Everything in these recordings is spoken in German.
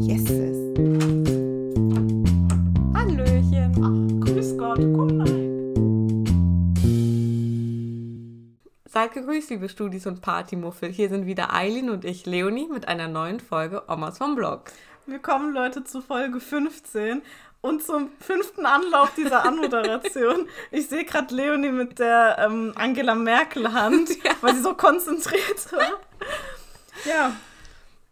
Yeses. Hallöchen. Ach, grüß Gott, guten Abend. Seid gegrüßt, liebe Studis und Partymuffel. Hier sind wieder Eileen und ich, Leonie, mit einer neuen Folge Omas vom Blog. Willkommen, Leute, zu Folge 15 und zum fünften Anlauf dieser Anmoderation. Ich sehe gerade Leonie mit der ähm, Angela Merkel-Hand, Ja. weil sie so konzentriert war. Ja,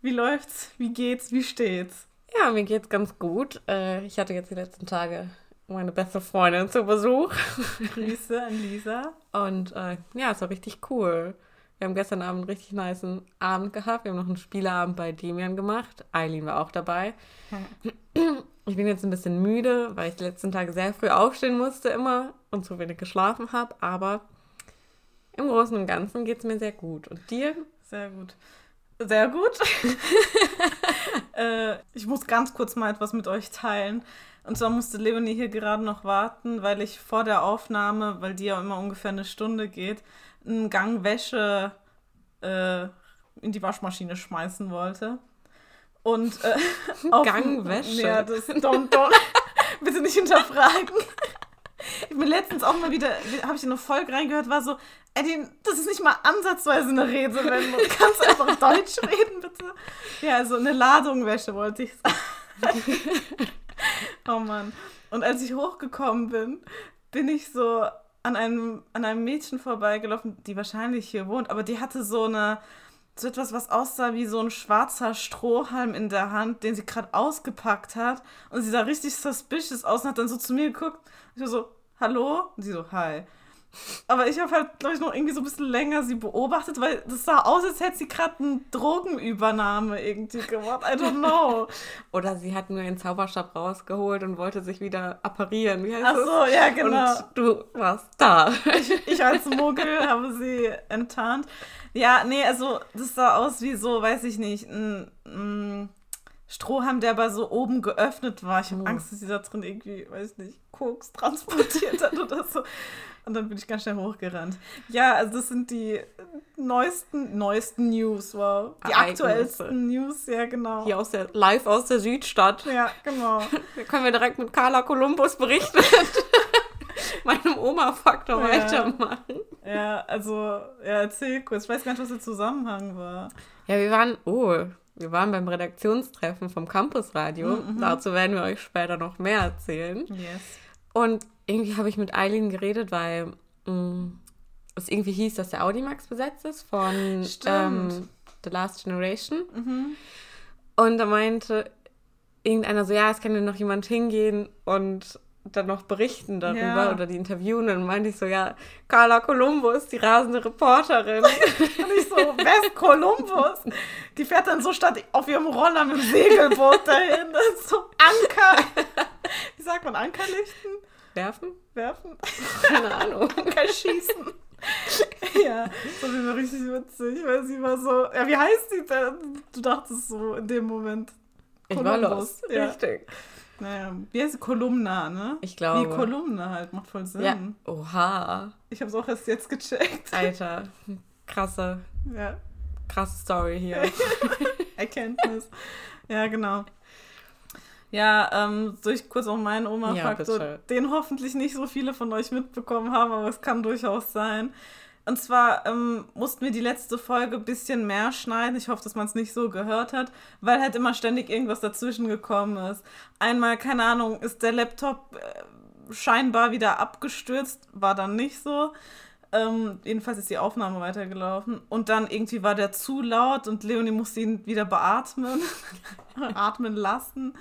wie läuft's? Wie geht's? Wie steht's? Ja, mir geht's ganz gut. Äh, Ich hatte jetzt die letzten Tage meine beste Freundin zu Besuch. Grüße an Lisa. Und äh, ja, es war richtig cool. Wir haben gestern Abend einen richtig nice Abend gehabt. Wir haben noch einen Spieleabend bei Demian gemacht. Eileen war auch dabei. Ich bin jetzt ein bisschen müde, weil ich die letzten Tage sehr früh aufstehen musste immer und zu wenig geschlafen habe. Aber im Großen und Ganzen geht es mir sehr gut. Und dir? Sehr gut. Sehr gut. äh, ich muss ganz kurz mal etwas mit euch teilen. Und zwar musste Leonie hier gerade noch warten, weil ich vor der Aufnahme, weil die ja immer ungefähr eine Stunde geht, einen Gang Wäsche äh, in die Waschmaschine schmeißen wollte. Und äh, auf- Gang Wäsche? Ja, das don't, don't, bitte nicht hinterfragen. Ich bin letztens auch mal wieder, habe ich in eine Folge reingehört, war so, Eddie, das ist nicht mal ansatzweise eine Redewendung. Kannst du einfach Deutsch reden, bitte? Ja, also eine Ladung Wäsche wollte ich sagen. oh Mann. Und als ich hochgekommen bin, bin ich so an einem, an einem Mädchen vorbeigelaufen, die wahrscheinlich hier wohnt, aber die hatte so eine, so etwas, was aussah wie so ein schwarzer Strohhalm in der Hand, den sie gerade ausgepackt hat. Und sie sah richtig suspicious aus und hat dann so zu mir geguckt. Ich war so, hallo? Und sie so, hi. Aber ich habe halt, glaube ich, noch irgendwie so ein bisschen länger sie beobachtet, weil das sah aus, als hätte sie gerade eine Drogenübernahme irgendwie gemacht. I don't know. Oder sie hat nur ihren Zauberstab rausgeholt und wollte sich wieder apparieren. Wie heißt Ach das? so, ja, genau. Und du warst da. Ich als Muggel habe sie enttarnt. Ja, nee, also das sah aus wie so, weiß ich nicht, ein, ein Strohhalm, der aber so oben geöffnet war. Ich habe Oh. Angst, dass sie da drin irgendwie, weiß nicht, Koks transportiert hat oder so. Und dann bin ich ganz schnell hochgerannt. Ja, also das sind die neuesten, neuesten News, wow. Die Ereignisse. aktuellsten News, ja, genau. Hier aus der, live aus der Südstadt. Ja, genau. Da können wir direkt mit Carla Columbus berichten. Meinem Oma-Faktor Ja. weitermachen. Ja, also, ja, erzähl kurz. Ich weiß gar nicht, was der Zusammenhang war. Ja, wir waren, oh, wir waren beim Redaktionstreffen vom Campusradio. Mhm, Dazu werden wir euch später noch mehr erzählen. Yes. Und irgendwie habe ich mit Eileen geredet, weil mh, es irgendwie hieß, dass der Audimax besetzt ist von ähm, The Last Generation. Mhm. Und da meinte irgendeiner so, ja, es kann ja noch jemand hingehen und dann noch berichten darüber Ja. oder die interviewen. Und dann meinte ich so, ja, Carla Columbus, die rasende Reporterin. Und ich so, West Columbus. Die fährt dann so statt auf ihrem Roller mit dem Segelboot dahin. Das ist so Anker. Wie sagt man, Anker lichten? Werfen? Werfen? Keine Ahnung. Anker schießen. Ja, das war richtig witzig, weil sie war so, ja, wie heißt sie denn? Du dachtest so in dem Moment. Ich war Columbus, los. ja. Richtig. Naja, wie heißt? Kolumna, ne? Ich glaube. Wie Kolumna halt, macht voll Sinn. Ja. Oha. Ich habe es auch erst jetzt gecheckt. Alter. Krasse, Ja, krasse Story hier. Erkenntnis. ja, genau. Ja, ähm, soll ich kurz auch meinen Oma-Faktor, bitte. den hoffentlich nicht so viele von euch mitbekommen haben, aber es kann durchaus sein. Und zwar ähm, mussten wir die letzte Folge ein bisschen mehr schneiden. Ich hoffe, dass man es nicht so gehört hat, weil halt immer ständig irgendwas dazwischen gekommen ist. Einmal, keine Ahnung, ist der Laptop äh, scheinbar wieder abgestürzt, war dann nicht so. Ähm, jedenfalls ist die Aufnahme weitergelaufen. Und dann irgendwie war der zu laut und Leonie musste ihn wieder beatmen, atmen lassen.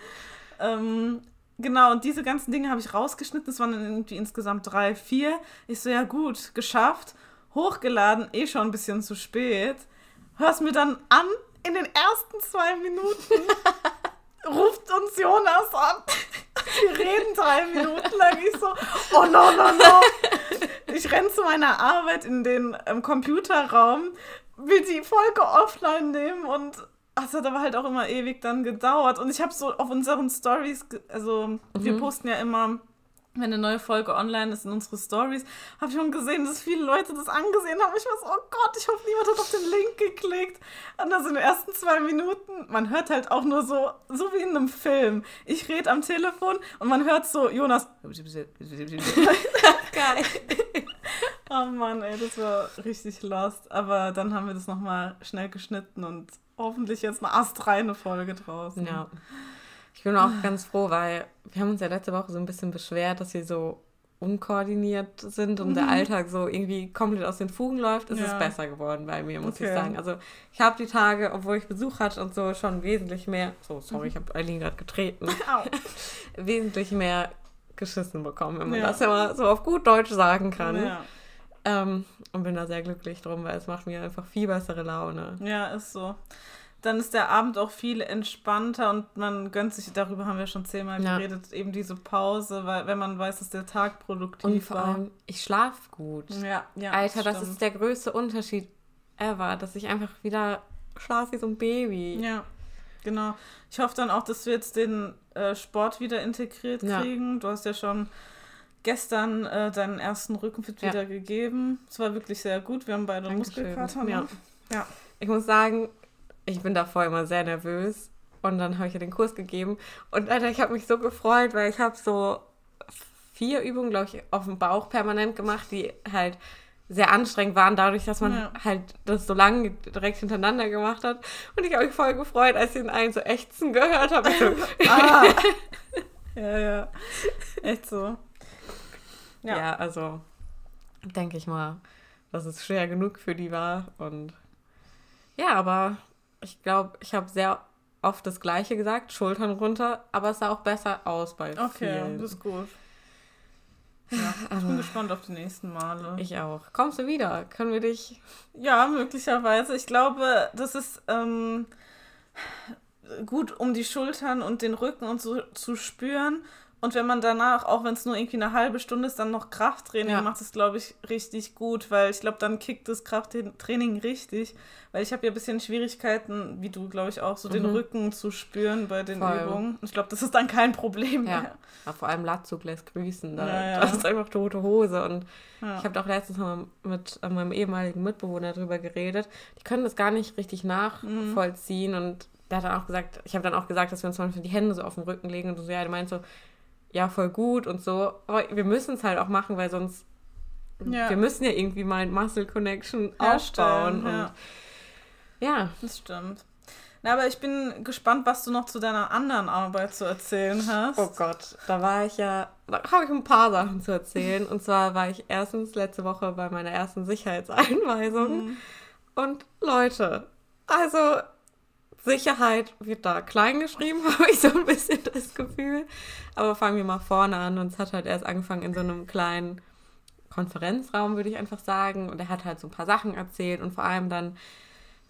Ähm, genau, und diese ganzen Dinge habe ich rausgeschnitten. Es waren dann irgendwie insgesamt drei, vier. Ich so, ja gut, geschafft. Hochgeladen, eh schon ein bisschen zu spät. Hör's mir dann an, in den ersten zwei Minuten ruft uns Jonas an. Wir reden drei Minuten lang. Ich so, oh no, no, no. Ich renn zu meiner Arbeit in den ähm, Computerraum, will die Folge offline nehmen und ach, es hat aber halt auch immer ewig dann gedauert. Und ich habe so auf unseren Stories, also wir posten ja immer wenn eine neue Folge online ist in unsere Stories, habe ich schon gesehen, dass viele Leute das angesehen haben. Ich war so, oh Gott, ich hoffe, niemand hat auf den Link geklickt. Und da sind die ersten zwei Minuten, man hört halt auch nur so, so wie in einem Film. Ich rede am Telefon und man hört so, Jonas. Geil. oh Mann, ey, das war richtig lost. Aber dann haben wir das nochmal schnell geschnitten und hoffentlich jetzt eine astreine Folge draußen. Ja. Ich bin auch ganz froh, weil wir haben uns ja letzte Woche so ein bisschen beschwert, dass wir so unkoordiniert sind und mhm. der Alltag so irgendwie komplett aus den Fugen läuft, ist ja. es besser geworden bei mir, muss okay. ich sagen. Also ich habe die Tage, obwohl ich Besuch hatte und so, schon wesentlich mehr, so sorry, mhm. ich habe Eileen gerade getreten, wesentlich mehr geschissen bekommen, wenn man ja. das ja mal so auf gut Deutsch sagen kann. Ja. Ähm, und bin da sehr glücklich drum, weil es macht mir einfach viel bessere Laune. Ja, ist so dann ist der Abend auch viel entspannter und man gönnt sich, darüber haben wir schon zehnmal ja. geredet, eben diese Pause, weil wenn man weiß, dass der Tag produktiv und vor war. Allem, ich schlafe gut. Ja, ja. Alter, das, das ist der größte Unterschied ever, dass ich einfach wieder schlafe wie so ein Baby. Ja, genau. Ich hoffe dann auch, dass wir jetzt den äh, Sport wieder integriert kriegen. Ja. Du hast ja schon gestern äh, deinen ersten Rückenfit ja. wieder gegeben. Es war wirklich sehr gut. Wir haben beide Dankeschön. Muskelkater. Ja. ja. Ich muss sagen, ich bin davor immer sehr nervös. Und dann habe ich ja den Kurs gegeben. Und Alter, ich habe mich so gefreut, weil ich habe so vier Übungen, glaube ich, auf dem Bauch permanent gemacht, die halt sehr anstrengend waren, dadurch, dass man ja. halt das so lange direkt hintereinander gemacht hat. Und ich habe mich voll gefreut, als ich den einen so ächzen gehört habe. Ah. ja, ja. Echt so. Ja, ja also denke ich mal, dass es schwer genug für die war. Und ja, aber ich glaube, ich habe sehr oft das Gleiche gesagt, Schultern runter, aber es sah auch besser aus bei okay, vielen. Das ist gut. Ja, ich bin gespannt auf die nächsten Male. Ich auch. Kommst du wieder? Können wir dich? Ja, möglicherweise. Ich glaube, das ist ähm, gut, um die Schultern und den Rücken und so zu spüren. Und wenn man danach, auch wenn es nur irgendwie eine halbe Stunde ist, dann noch Krafttraining ja. macht, es, glaube ich, richtig gut, weil ich glaube, dann kickt das Krafttraining richtig. Weil ich habe ja ein bisschen Schwierigkeiten, wie du, glaube ich, auch, so mhm. den Rücken zu spüren bei den Voll. Übungen. Und ich glaube, das ist dann kein Problem ja. mehr. Ja, vor allem Latzug lässt grüßen. Da. Ja, das ist einfach tote Hose. Und ich habe auch letztens mal mit äh, meinem ehemaligen Mitbewohner darüber geredet. Die können das gar nicht richtig nachvollziehen. Mhm. Und der hat dann auch gesagt, ich habe dann auch gesagt, dass wir uns zum Beispiel die Hände so auf den Rücken legen und so, ja, der meint so, ja, voll gut und so. Aber wir müssen es halt auch machen, weil sonst. Ja. Wir müssen ja irgendwie mal ein Muscle Connection aufbauen. Ja. Und ja. Das stimmt. Na, aber ich bin gespannt, was du noch zu deiner anderen Arbeit zu erzählen hast. Oh Gott, da war ich ja, da habe ich ein paar Sachen zu erzählen. Und zwar war ich erstens letzte Woche bei meiner ersten Sicherheitseinweisung. Mhm. Und Leute, also Sicherheit wird da klein geschrieben, habe ich so ein bisschen das Gefühl. Aber fangen wir mal vorne an. Und es hat halt erst angefangen in so einem kleinen Konferenzraum, würde ich einfach sagen. Und er hat halt so ein paar Sachen erzählt und vor allem dann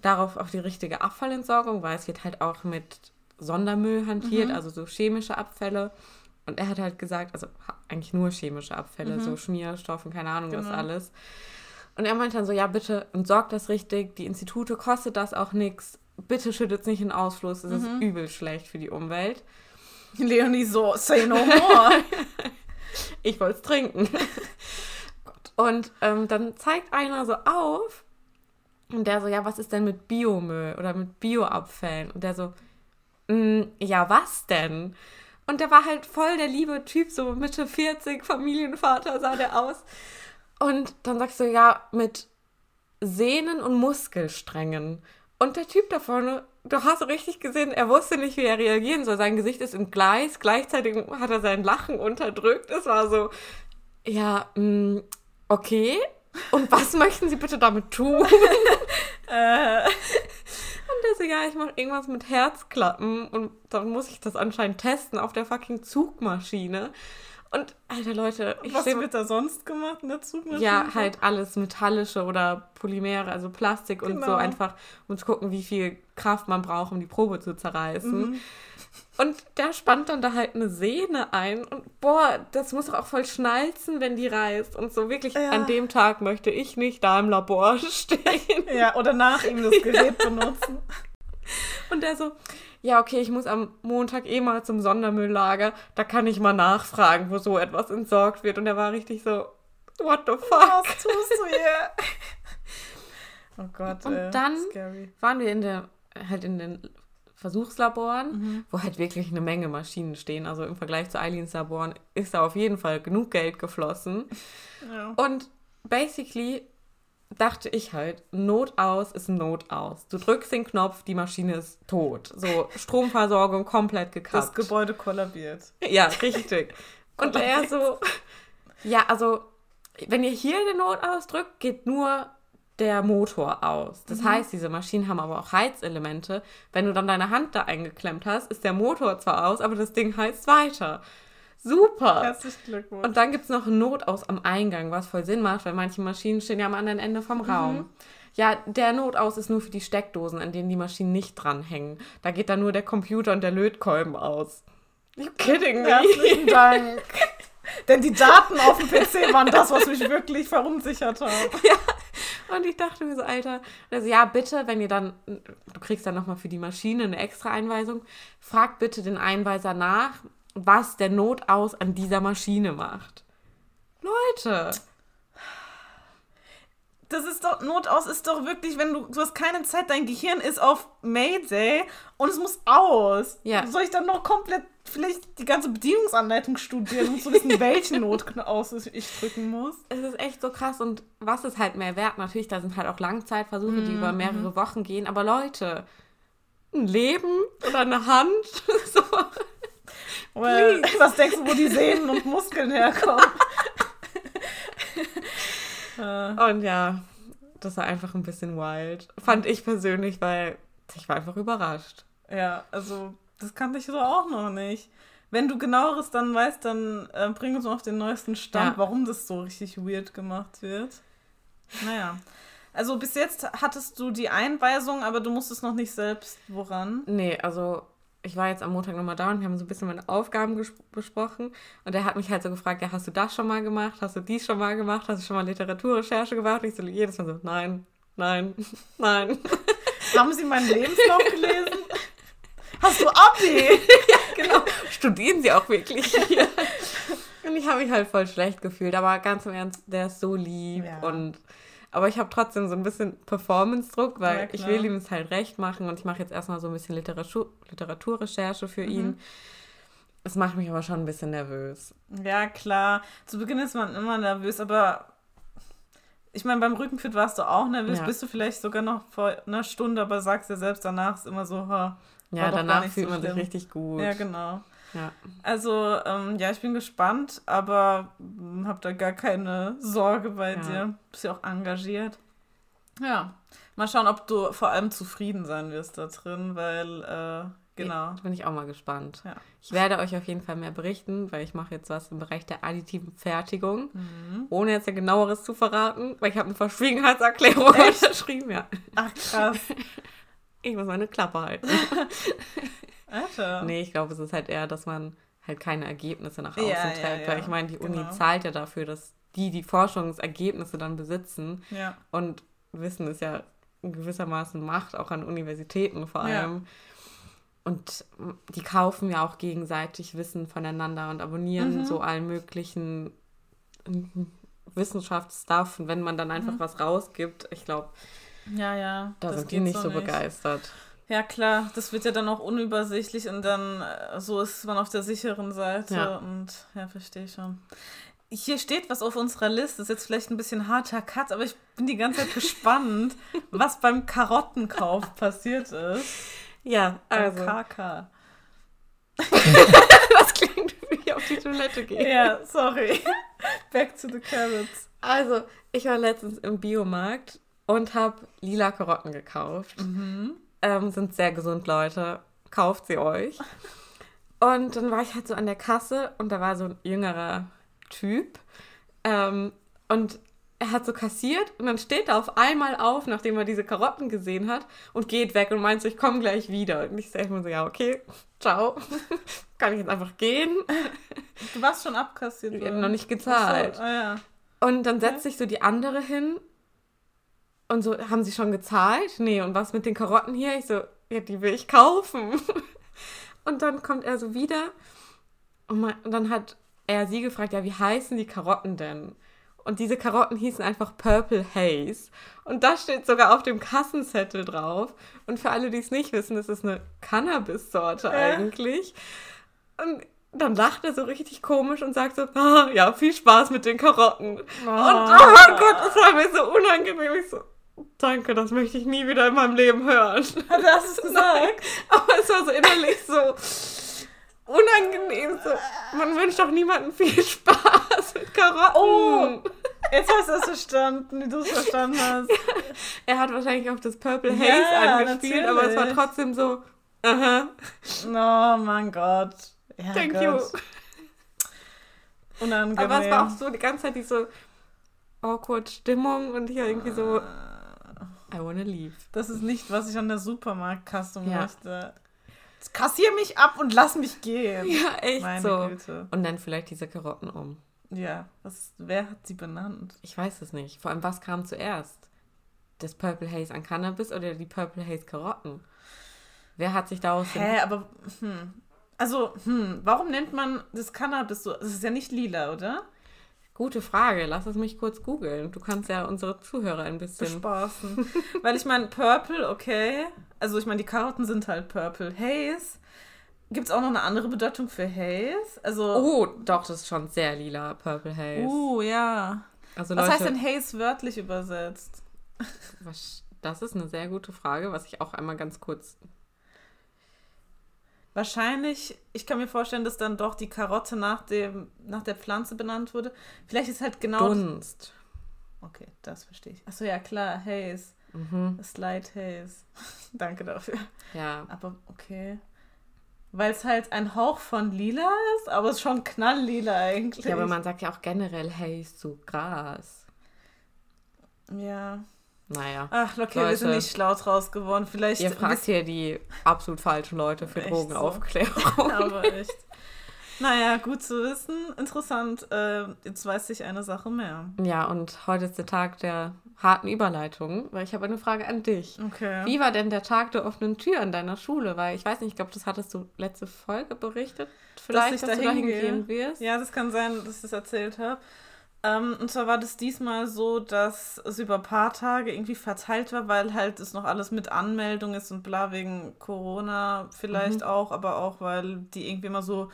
darauf auf die richtige Abfallentsorgung, weil es wird halt auch mit Sondermüll hantiert, mhm. also so chemische Abfälle. Und er hat halt gesagt, also eigentlich nur chemische Abfälle, mhm. so Schmierstoffen, keine Ahnung genau. was alles. Und er meinte dann so, ja, bitte entsorgt das richtig, die Institute kostet das auch nichts bitte schüttet es nicht in Ausfluss, es mhm. ist übel schlecht für die Umwelt. Leonie so, say no more. ich wollte es trinken. und ähm, dann zeigt einer so auf und der so, ja, was ist denn mit Biomüll oder mit Bioabfällen? Und der so, mm, ja, was denn? Und der war halt voll der liebe Typ, so Mitte 40, Familienvater sah der aus. Und dann sagst du, ja, mit Sehnen und Muskelsträngen. Und der Typ da vorne, du hast richtig gesehen, er wusste nicht, wie er reagieren soll. Sein Gesicht ist im Gleis, gleichzeitig hat er sein Lachen unterdrückt. Es war so, ja, mh, mm, okay. Und was möchten Sie bitte damit tun? äh. Und so, ja, ich mache irgendwas mit Herzklappen und dann muss ich das anscheinend testen auf der fucking Zugmaschine. Und, alter Leute, ich Was wird da sonst gemacht in der Zugmaschine? Ja, halt alles metallische oder Polymere, also Plastik genau. und so genau. einfach, um zu gucken, wie viel Kraft man braucht, um die Probe zu zerreißen. Mhm. Und der spannt dann da halt eine Sehne ein und boah, das muss doch auch voll schnalzen, wenn die reißt. Und so wirklich, ja. an dem Tag möchte ich nicht da im Labor stehen. Ja, oder nach ihm das Gerät ja. benutzen. Und der so, ja, okay, ich muss am Montag eh mal zum Sondermülllager. Da kann ich mal nachfragen, wo so etwas entsorgt wird. Und er war richtig so, what the fuck? Was tust du hier? oh Gott, Und ey, dann scary. waren wir in der, halt in den Versuchslaboren, wo halt wirklich eine Menge Maschinen stehen. Also im Vergleich zu Eileens Laboren ist da auf jeden Fall genug Geld geflossen. Ja. Und basically dachte ich halt, Not aus ist Not aus. Du drückst den Knopf, die Maschine ist tot. So Stromversorgung komplett Das gekappt. Gebäude kollabiert. Ja, richtig. Und er so, ja, also, wenn ihr hier den Not ausdrückt, geht nur der Motor aus. Das heißt, diese Maschinen haben aber auch Heizelemente. Wenn du dann deine Hand da eingeklemmt hast, ist der Motor zwar aus, aber das Ding heizt weiter. Super. Herzlichen Glückwunsch. Und dann gibt es noch ein Notaus am Eingang, was voll Sinn macht, weil manche Maschinen stehen ja am anderen Ende vom Raum. Ja, der Notaus ist nur für die Steckdosen, an denen die Maschinen nicht dranhängen. Da geht dann nur der Computer und der Lötkolben aus. You kidding me? Herzlichen Dank. Denn die Daten auf dem PC waren das, was mich wirklich verunsichert hat. Und ich dachte mir so, Alter, also ja, bitte, wenn ihr dann, du kriegst dann nochmal für die Maschine eine extra Einweisung, fragt bitte den Einweiser nach, was der Notaus an dieser Maschine macht. Leute, Das ist doch, Notaus ist doch wirklich, wenn du, du hast keine Zeit, dein Gehirn ist auf Mayday und es muss aus. Ja. Soll ich dann noch komplett vielleicht die ganze Bedienungsanleitung studieren, um zu wissen, welchen Notaus ich drücken muss? es ist echt so krass und was ist halt mehr wert? Natürlich, da sind halt auch Langzeitversuche, die über mehrere Wochen gehen, aber Leute, ein Leben oder eine Hand, so. Weil, was denkst du, wo die Sehnen und Muskeln herkommen? äh, Und ja, das war einfach ein bisschen wild. Fand ich persönlich, weil ich war einfach überrascht. ja, also, das kannte ich so auch noch nicht. Wenn du genaueres dann weißt, dann äh, bring uns auf den neuesten Stand, Ja. warum das so richtig weird gemacht wird. Naja. Also bis jetzt hattest du die Einweisung, aber du musstest noch nicht selbst woran. Nee, also ich war jetzt am Montag nochmal da und wir haben so ein bisschen meine Aufgaben besprochen. Und er hat mich halt so gefragt, ja, hast du das schon mal gemacht? Hast du dies schon mal gemacht? Hast du schon mal Literaturrecherche gemacht? Und ich so jedes Mal so, nein, nein, nein. Haben sie meinen Lebenslauf gelesen? Hast du Abi? genau. Studieren sie auch wirklich hier. Und ich habe mich halt voll schlecht gefühlt. Aber ganz im Ernst, der ist so lieb. Ja. Und aber ich habe trotzdem so ein bisschen Performance-Druck, weil Ja, ich will ihm es halt recht machen und ich mache jetzt erstmal so ein bisschen Literatur Literaturrecherche für Mhm. ihn. Es macht mich aber schon ein bisschen nervös. Ja, klar. Zu Beginn ist man immer nervös, aber ich meine, beim Rückenfit warst du auch nervös. Ja. Bist du vielleicht sogar noch vor einer Stunde, aber sagst dir selbst danach ist immer so, ha. Ja, danach nicht fühlt so man sich richtig gut. Ja, genau. Ja. Also, ähm, ja, ich bin gespannt, aber hm, hab da gar keine Sorge bei Ja. dir. Bist ja auch engagiert. Ja. Mal schauen, ob du vor allem zufrieden sein wirst da drin, weil, äh, genau. Da bin ich auch mal gespannt. Ja. Ich werde euch auf jeden Fall mehr berichten, weil ich mache jetzt was im Bereich der additiven Fertigung. Ohne jetzt ja genaueres zu verraten, weil ich habe eine Verschwiegenheitserklärung Echt? unterschrieben. Ja. Ach, krass. Ich muss meine Klappe halten. Alter. Nee, ich glaube, es ist halt eher, dass man halt keine Ergebnisse nach außen Ja, ja, trägt. ja. Weil ich meine, die Uni Genau. zahlt ja dafür, dass die die Forschungsergebnisse dann besitzen. Ja. Und Wissen ist ja gewissermaßen Macht, auch an Universitäten vor Ja. allem. Und die kaufen ja auch gegenseitig Wissen voneinander und abonnieren Mhm. so allen möglichen mhm, Wissenschaftsstuff. Und wenn man dann einfach was rausgibt, ich glaube, Ja, ja. da das sind die nicht so begeistert. Ja, klar, das wird ja dann auch unübersichtlich und dann äh, so ist man auf der sicheren Seite Ja. und ja, verstehe ich schon. Hier steht was auf unserer Liste, ist jetzt vielleicht ein bisschen harter Cut, aber ich bin die ganze Zeit gespannt, was beim Karottenkauf passiert ist. Ja, also, KK. das klingt wie ich auf die Toilette gehe. Ja, sorry. Back to the carrots. Also, ich war letztens im Biomarkt und habe lila Karotten gekauft. Ähm, sind sehr gesund, Leute. Kauft sie euch. Und dann war ich halt so an der Kasse und da war so ein jüngerer Typ. Ähm, und er hat so kassiert und dann steht er auf einmal auf, nachdem er diese Karotten gesehen hat und geht weg und meint so, ich komme gleich wieder. Und ich sage mir so, ja, okay, ciao. Kann ich jetzt einfach gehen? Du warst schon abkassiert. Ich habe oder? noch nicht gezahlt. So, ah, ja. Und dann setzt sich so die andere hin und so, haben sie schon gezahlt? Nee, und was mit den Karotten hier? Ich so, ja, die will ich kaufen. Und dann kommt er so wieder und, man, und dann hat er sie gefragt, ja, wie heißen die Karotten denn? Und diese Karotten hießen einfach Purple Haze. Und das steht sogar auf dem Kassenzettel drauf. Und für alle, die es nicht wissen, das ist eine Cannabis-Sorte Ja. eigentlich. Und dann lacht er so richtig komisch und sagt so, ah, ja, viel Spaß mit den Karotten. Und oh mein Gott, das war mir so unangenehm. Ich so, danke, das möchte ich nie wieder in meinem Leben hören. Hat er es gesagt? Aber es war so innerlich so unangenehm. So. Man wünscht doch niemandem viel Spaß mit Karotten. Oh. Jetzt hast du es verstanden, wie du es verstanden hast. Er hat wahrscheinlich auf das Purple Haze Ja, angespielt, aber es war natürlich. trotzdem so, aha, Oh mein Gott. Ja, thank Gott. you. Unangenehm. Aber es war auch so die ganze Zeit diese awkward Stimmung und hier irgendwie so, I wanna leave. Das ist nicht, was ich an der Supermarktkasse Ja. möchte. Kassier mich ab und lass mich gehen. Ja, echt Meine so. Güte. Und dann vielleicht diese Karotten um. Ja, was, wer hat sie benannt? Ich weiß es nicht. Vor allem, was kam zuerst? Das Purple Haze an Cannabis oder die Purple Haze Karotten? Wer hat sich daraus Hä, aber, hm. Also, hm, warum nennt man das Cannabis so? Das ist ja nicht lila, oder? Gute Frage. Lass es mich kurz googeln. Du kannst ja unsere Zuhörer ein bisschen. Bespaßen. Weil ich meine, Purple, okay. Also, ich meine, die Karotten sind halt Purple. Haze. Gibt es auch noch eine andere Bedeutung für Haze? Also, Oh, doch, das ist schon sehr lila, Purple Haze. uh, ja. also Was Leute, heißt denn Haze wörtlich übersetzt? das ist eine sehr gute Frage, was ich auch einmal ganz kurz. Wahrscheinlich, ich kann mir vorstellen, dass dann doch die Karotte nach, dem, nach der Pflanze benannt wurde. Vielleicht ist halt genau. Dunst. Okay, das verstehe ich. Achso, ja, klar, Haze. Mhm. Slight Haze. Danke dafür. Ja. Aber okay. Weil es halt ein Hauch von lila ist, aber es ist schon knalllila eigentlich. ja, aber man sagt ja auch generell Haze zu Gras. Ja. Naja. Ach, okay, wir sind Leute. nicht schlau draus geworden. Vielleicht. Ihr fragt hier die absolut falschen Leute für Drogenaufklärung. aber echt. Naja, gut zu wissen. Interessant. Äh, jetzt weiß ich eine Sache mehr. Ja, und heute ist der Tag der harten Überleitung, weil ich habe eine Frage an dich. Okay. Wie war denn der Tag der offenen Tür an deiner Schule? Weil ich weiß nicht, ich glaube, das hattest du letzte Folge berichtet. Vielleicht, ich dass, da du dahin hingehe. gehen wirst. Ja, das kann sein, dass ich das erzählt habe. Ähm, und zwar war das diesmal so, dass es über ein paar Tage irgendwie verteilt war, weil halt es noch alles mit Anmeldung ist und bla wegen Corona vielleicht Mhm. auch, aber auch, weil die irgendwie immer so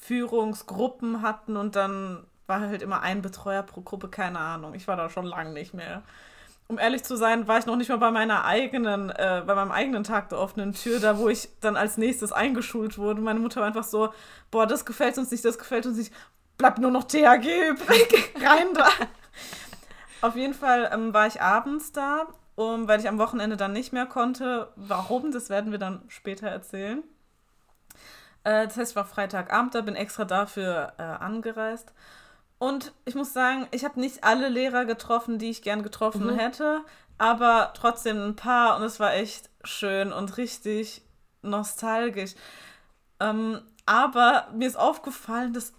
Führungsgruppen hatten und dann war halt immer ein Betreuer pro Gruppe, keine Ahnung. Ich war da schon lange nicht mehr. Um ehrlich zu sein, war ich noch nicht mal bei meiner eigenen, äh, bei meinem eigenen Tag der offenen Tür, da wo ich dann als nächstes eingeschult wurde. Meine Mutter war einfach so, boah, das gefällt uns nicht, das gefällt uns nicht, bleibt nur noch THG übrig, rein da. Auf jeden Fall ähm, war ich abends da, um, weil ich am Wochenende dann nicht mehr konnte. Warum, das werden wir dann später erzählen. Äh, das heißt, ich war Freitagabend da, bin extra dafür äh, angereist. Und ich muss sagen, ich habe nicht alle Lehrer getroffen, die ich gern getroffen Mhm. hätte, aber trotzdem ein paar und es war echt schön und richtig nostalgisch. Ähm, aber mir ist aufgefallen, dass,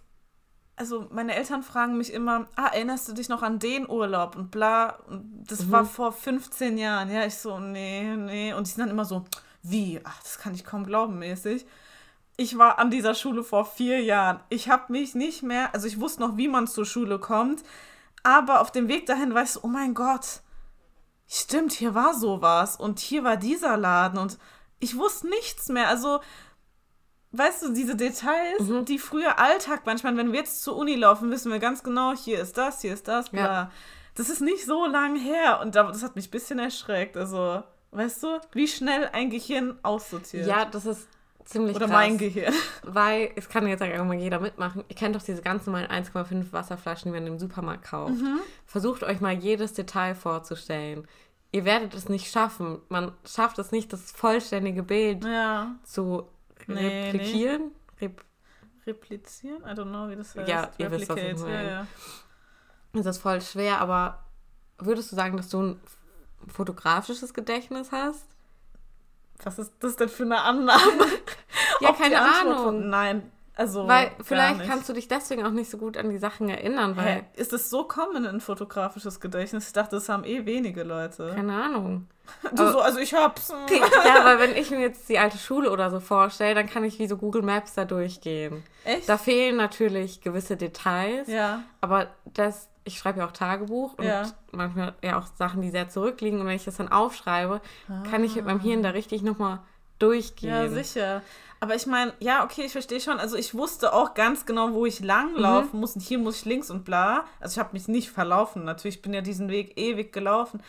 also meine Eltern fragen mich immer, ah, erinnerst du dich noch an den Urlaub und bla, und das Mhm. war vor 15 Jahren. Ja, ich so, nee, nee. Und die sind dann immer so, wie? Ach, das kann ich kaum glauben mäßig. Ich war an dieser Schule vor vier Jahren. Ich habe mich nicht mehr, also ich wusste noch, wie man zur Schule kommt, aber auf dem Weg dahin war ich so, oh mein Gott, stimmt, hier war sowas und hier war dieser Laden und ich wusste nichts mehr. Also, weißt du, diese Details, Mhm. die früher Alltag manchmal, wenn wir jetzt zur Uni laufen, wissen wir ganz genau, hier ist das, hier ist das, bla. Ja. Das ist nicht so lang her und da- das hat mich ein bisschen erschreckt. Also, weißt du, wie schnell ein Gehirn aussortiert. Ja, das ist ziemlich Oder krass. mein Gehirn. Weil, es kann jetzt auch mal jeder mitmachen. Ihr kennt doch diese ganz normalen 1,5 Wasserflaschen, die man im Supermarkt kauft. Mhm. Versucht euch mal jedes Detail vorzustellen. Ihr werdet es nicht schaffen. Man schafft es nicht, das vollständige Bild Ja. zu Nee, replikieren. Rep Replizieren? I don't know, wie das heißt. Ja, ihr wisst, was ich Replicate, meine. ja, ja. Das ist voll schwer, aber würdest du sagen, dass du ein fotografisches Gedächtnis hast? Was ist das denn für eine Annahme? Ja, Auf keine Antwort Ahnung. Von, nein, Also, Weil vielleicht kannst du dich deswegen auch nicht so gut an die Sachen erinnern, weil, Hä? Ist es so common in fotografisches Gedächtnis? Ich dachte, das haben eh wenige Leute. keine Ahnung. Du so, also ich hab's. ja, weil wenn ich mir jetzt die alte Schule oder so vorstelle, dann kann ich wie so Google Maps da durchgehen. Echt? Da fehlen natürlich gewisse Details, ja. aber das, ich schreibe ja auch Tagebuch und Ja. manchmal ja auch Sachen, die sehr zurückliegen. Und wenn ich das dann aufschreibe, kann ich mit meinem Hirn da richtig nochmal durchgehen. Ja, sicher. Aber ich meine, ja, okay, ich verstehe schon. Also ich wusste auch ganz genau, wo ich langlaufen muss. Und hier muss ich links und bla. Also ich habe mich nicht verlaufen. Natürlich, ich bin ja diesen Weg ewig gelaufen.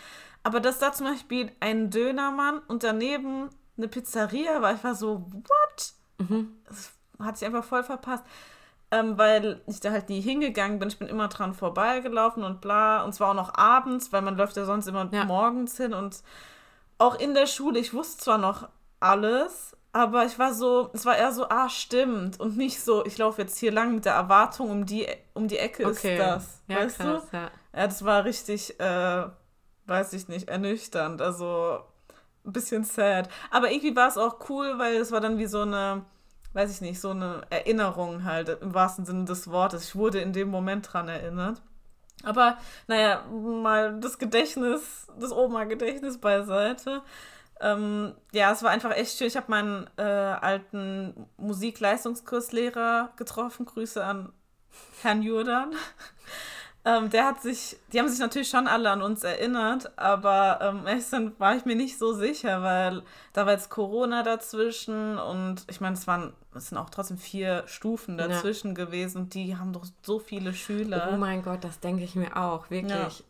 Aber dass da zum Beispiel ein Dönermann und daneben eine Pizzeria war, ich war so, what? Das hat sich einfach voll verpasst. Ähm, weil ich da halt nie hingegangen bin. Ich bin immer dran vorbeigelaufen und bla. Und zwar auch noch abends, weil man läuft ja sonst immer Ja. morgens hin. Und auch in der Schule, ich wusste zwar noch alles, aber ich war so, es war eher so, ah, stimmt. Und nicht so, ich laufe jetzt hier lang mit der Erwartung, um die, um die Ecke Okay. ist das. Ja, weißt krass, du? ja. Ja, das war richtig, äh, weiß ich nicht, ernüchternd. Also ein bisschen sad. Aber irgendwie war es auch cool, weil es war dann wie so eine, weiß ich nicht, so eine Erinnerung halt, im wahrsten Sinne des Wortes. Ich wurde in dem Moment dran erinnert. Aber naja, mal das Gedächtnis, das Oma-Gedächtnis beiseite. Ähm, ja, es war einfach echt schön. Ich habe meinen äh, alten Musikleistungskurslehrer getroffen. Grüße an Herrn Jordan. Ähm, der hat sich, die haben sich natürlich schon alle an uns erinnert, aber ähm, ehrlich gesagt war ich mir nicht so sicher, weil da war jetzt Corona dazwischen und ich meine, es waren, es sind auch trotzdem vier Stufen Ja. dazwischen gewesen und die haben doch so viele Schüler. Oh mein Gott, das denke ich mir auch, wirklich. Ja.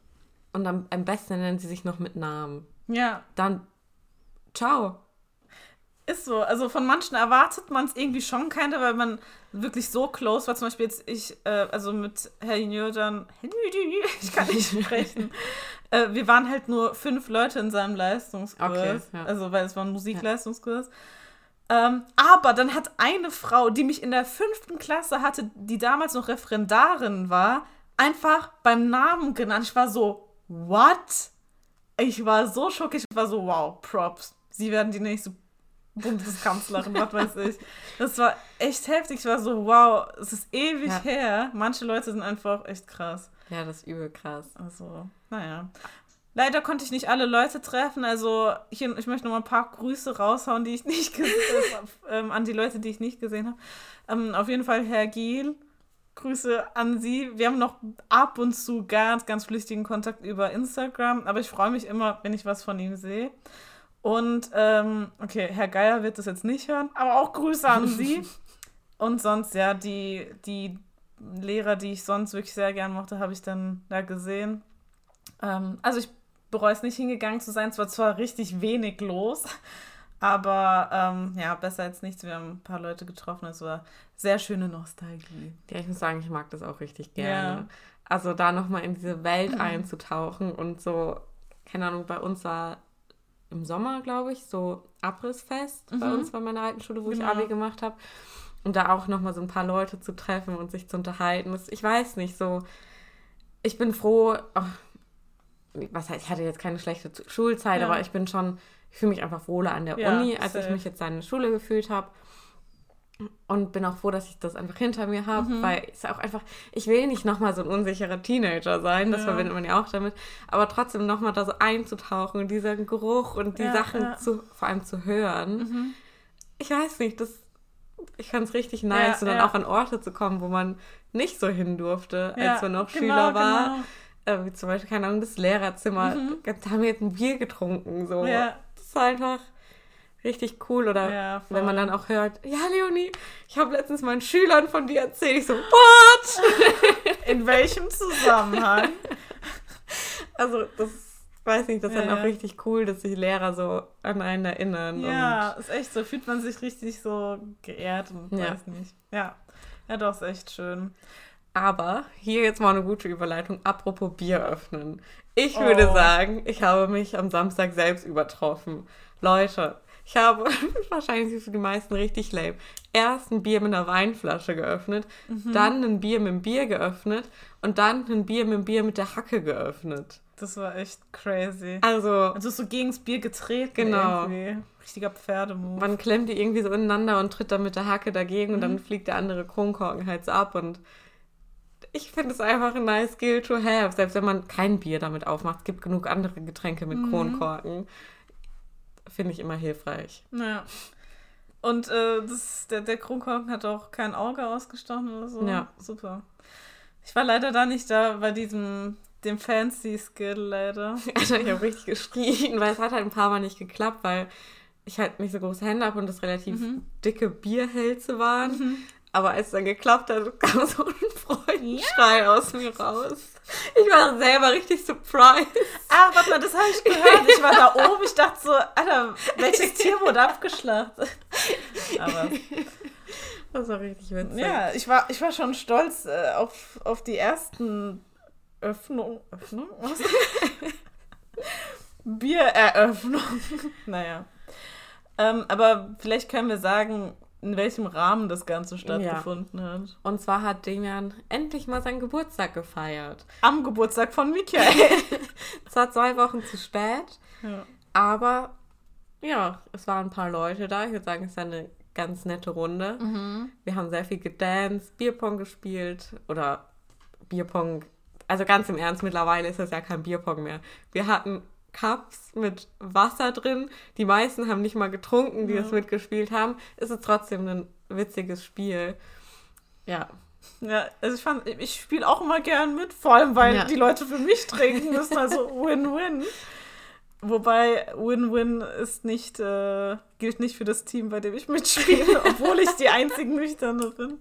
Und am, am besten nennen sie sich noch mit Namen. ja, Dann, ciao. ist so. Also von manchen erwartet man es irgendwie schon keine, weil man wirklich so close war. Zum Beispiel jetzt ich, äh, also mit Herrn Jordan, ich kann nicht sprechen. äh, wir waren halt nur fünf Leute in seinem Leistungskurs. Okay, ja. Also weil es war ein Musikleistungskurs. Ähm, aber dann hat eine Frau, die mich in der fünften Klasse hatte, die damals noch Referendarin war, einfach beim Namen genannt. Ich war so, what? Ich war so schockiert. Ich war so, wow, Props. Sie werden die nächste Bundeskanzlerin, was weiß ich. Das war echt heftig. Ich war so, wow, es ist ewig Ja. her. Manche Leute sind einfach echt krass. Ja, das ist übel krass. Also, naja. Leider konnte ich nicht alle Leute treffen. Also, hier, ich möchte noch mal ein paar Grüße raushauen, die ich nicht gesehen habe, ähm, an die Leute, die ich nicht gesehen habe. Ähm, auf jeden Fall Herr Giel. Grüße an Sie. Wir haben noch ab und zu ganz, ganz flüchtigen Kontakt über Instagram, aber ich freue mich immer, wenn ich was von ihm sehe. Und, ähm, okay, Herr Geier wird das jetzt nicht hören, aber auch Grüße an Sie. Und sonst, ja, die, die Lehrer, die ich sonst wirklich sehr gern mochte, habe ich dann da gesehen. Ähm, also ich bereue es nicht hingegangen zu sein. Es war zwar richtig wenig los, aber ähm, ja, besser als nichts. Wir haben ein paar Leute getroffen. Es war sehr schöne Nostalgie. Ja, ich muss sagen, ich mag das auch richtig Ja. gerne. Also da nochmal in diese Welt einzutauchen und so, keine Ahnung, bei uns war im Sommer, glaube ich, so Abrissfest bei uns bei meiner alten Schule, wo ich Genau. Abi gemacht habe. Und da auch nochmal so ein paar Leute zu treffen und sich zu unterhalten. Das, ich weiß nicht, so, ich bin froh, ach, was heißt, ich hatte jetzt keine schlechte Schulzeit, Ja. aber ich bin schon, ich fühle mich einfach wohler an der Ja, Uni, als ich safe. mich jetzt an der Schule gefühlt habe. Und bin auch froh, dass ich das einfach hinter mir habe, Mhm. weil es auch einfach, ich will nicht nochmal so ein unsicherer Teenager sein, das Ja. verbindet man ja auch damit, aber trotzdem nochmal da so einzutauchen und dieser Geruch und die Ja, Sachen ja. Mhm. zu, vor allem zu hören. Ich weiß nicht, das, ich fand es richtig nice, und dann auch an Orte zu kommen, wo man nicht so hin durfte, als man noch genau, Schüler war. genau. Äh, wie zum Beispiel, keine Ahnung, das Lehrerzimmer. Da haben wir jetzt ein Bier getrunken. So. Mhm. Ja. Das ist einfach richtig cool. Oder Ja, wenn man dann auch hört, ja, Leonie, ich habe letztens meinen Schülern von dir erzählt. Ich so, what? In welchem Zusammenhang? Also, das weiß nicht, das ist Ja, dann auch ja. richtig cool, dass sich Lehrer so an einen erinnern. ja, ist echt so. Fühlt man sich richtig so geehrt und Ja. weiß nicht. Ja. Ja, doch, ist echt schön. Aber hier jetzt mal eine gute Überleitung. Apropos Bier öffnen. Ich würde Oh. sagen, ich habe mich am Samstag selbst übertroffen. Leute, ich habe wahrscheinlich für die meisten richtig lame. Erst ein Bier mit einer Weinflasche geöffnet, Mhm. dann ein Bier mit dem Bier geöffnet und dann ein Bier mit dem Bier mit der Hacke geöffnet. Das war echt crazy. Also, Also so gegen das Bier getreten. Genau. Irgendwie. Richtiger Pferdemove. man klemmt die irgendwie so ineinander und tritt dann mit der Hacke dagegen und Mhm. dann fliegt der andere Kronkorken halt so ab und ich finde es einfach ein nice skill to have, selbst wenn man kein Bier damit aufmacht. Es gibt genug andere Getränke mit Mhm. Kronkorken. Finde ich immer hilfreich. Ja. Und äh, das, der, der Kronkorken hat auch kein Auge ausgestochen oder so. Ja. Super. Ich war leider da nicht da bei diesem, dem Fancy-Skill leider. Also ich habe richtig geschrien, weil es hat halt ein paar Mal nicht geklappt, weil ich halt nicht so große Hände habe und das relativ Mhm. dicke Bierhälse waren. Aber als es dann geklappt hat, kam so ein Freudenschrei aus mir raus. Ich war selber richtig surprised. Ah, warte mal, das habe ich gehört. Ich war da oben. Ich dachte so, Alter, welches Tier wurde abgeschlachtet? Aber Das war richtig witzig. ja, ich war, ich war schon stolz äh, auf, auf die ersten Öffnung. Öffnung? Was? Biereröffnung. naja. Ähm, aber vielleicht können wir sagen, in welchem Rahmen das Ganze stattgefunden hat. Und zwar hat Demian endlich mal seinen Geburtstag gefeiert. Am Geburtstag von Michael. Zwar zwei Wochen zu spät, ja. aber ja, es waren ein paar Leute da. Ich würde sagen, es war eine ganz nette Runde. Wir haben sehr viel gedanced, Bierpong gespielt oder Bierpong. Also ganz im Ernst, mittlerweile ist das ja kein Bierpong mehr. Wir hatten Cups mit Wasser drin. Die meisten haben nicht mal getrunken, die Ja. das mitgespielt haben. Es ist trotzdem ein witziges Spiel. Ja, Ja, also ich fand, ich spiele auch immer gern mit, vor allem weil Ja. die Leute für mich trinken müssen, also Win-Win. Wobei Win-Win ist nicht, äh, gilt nicht für das Team, bei dem ich mitspiele, obwohl ich die einzig Nüchterne bin.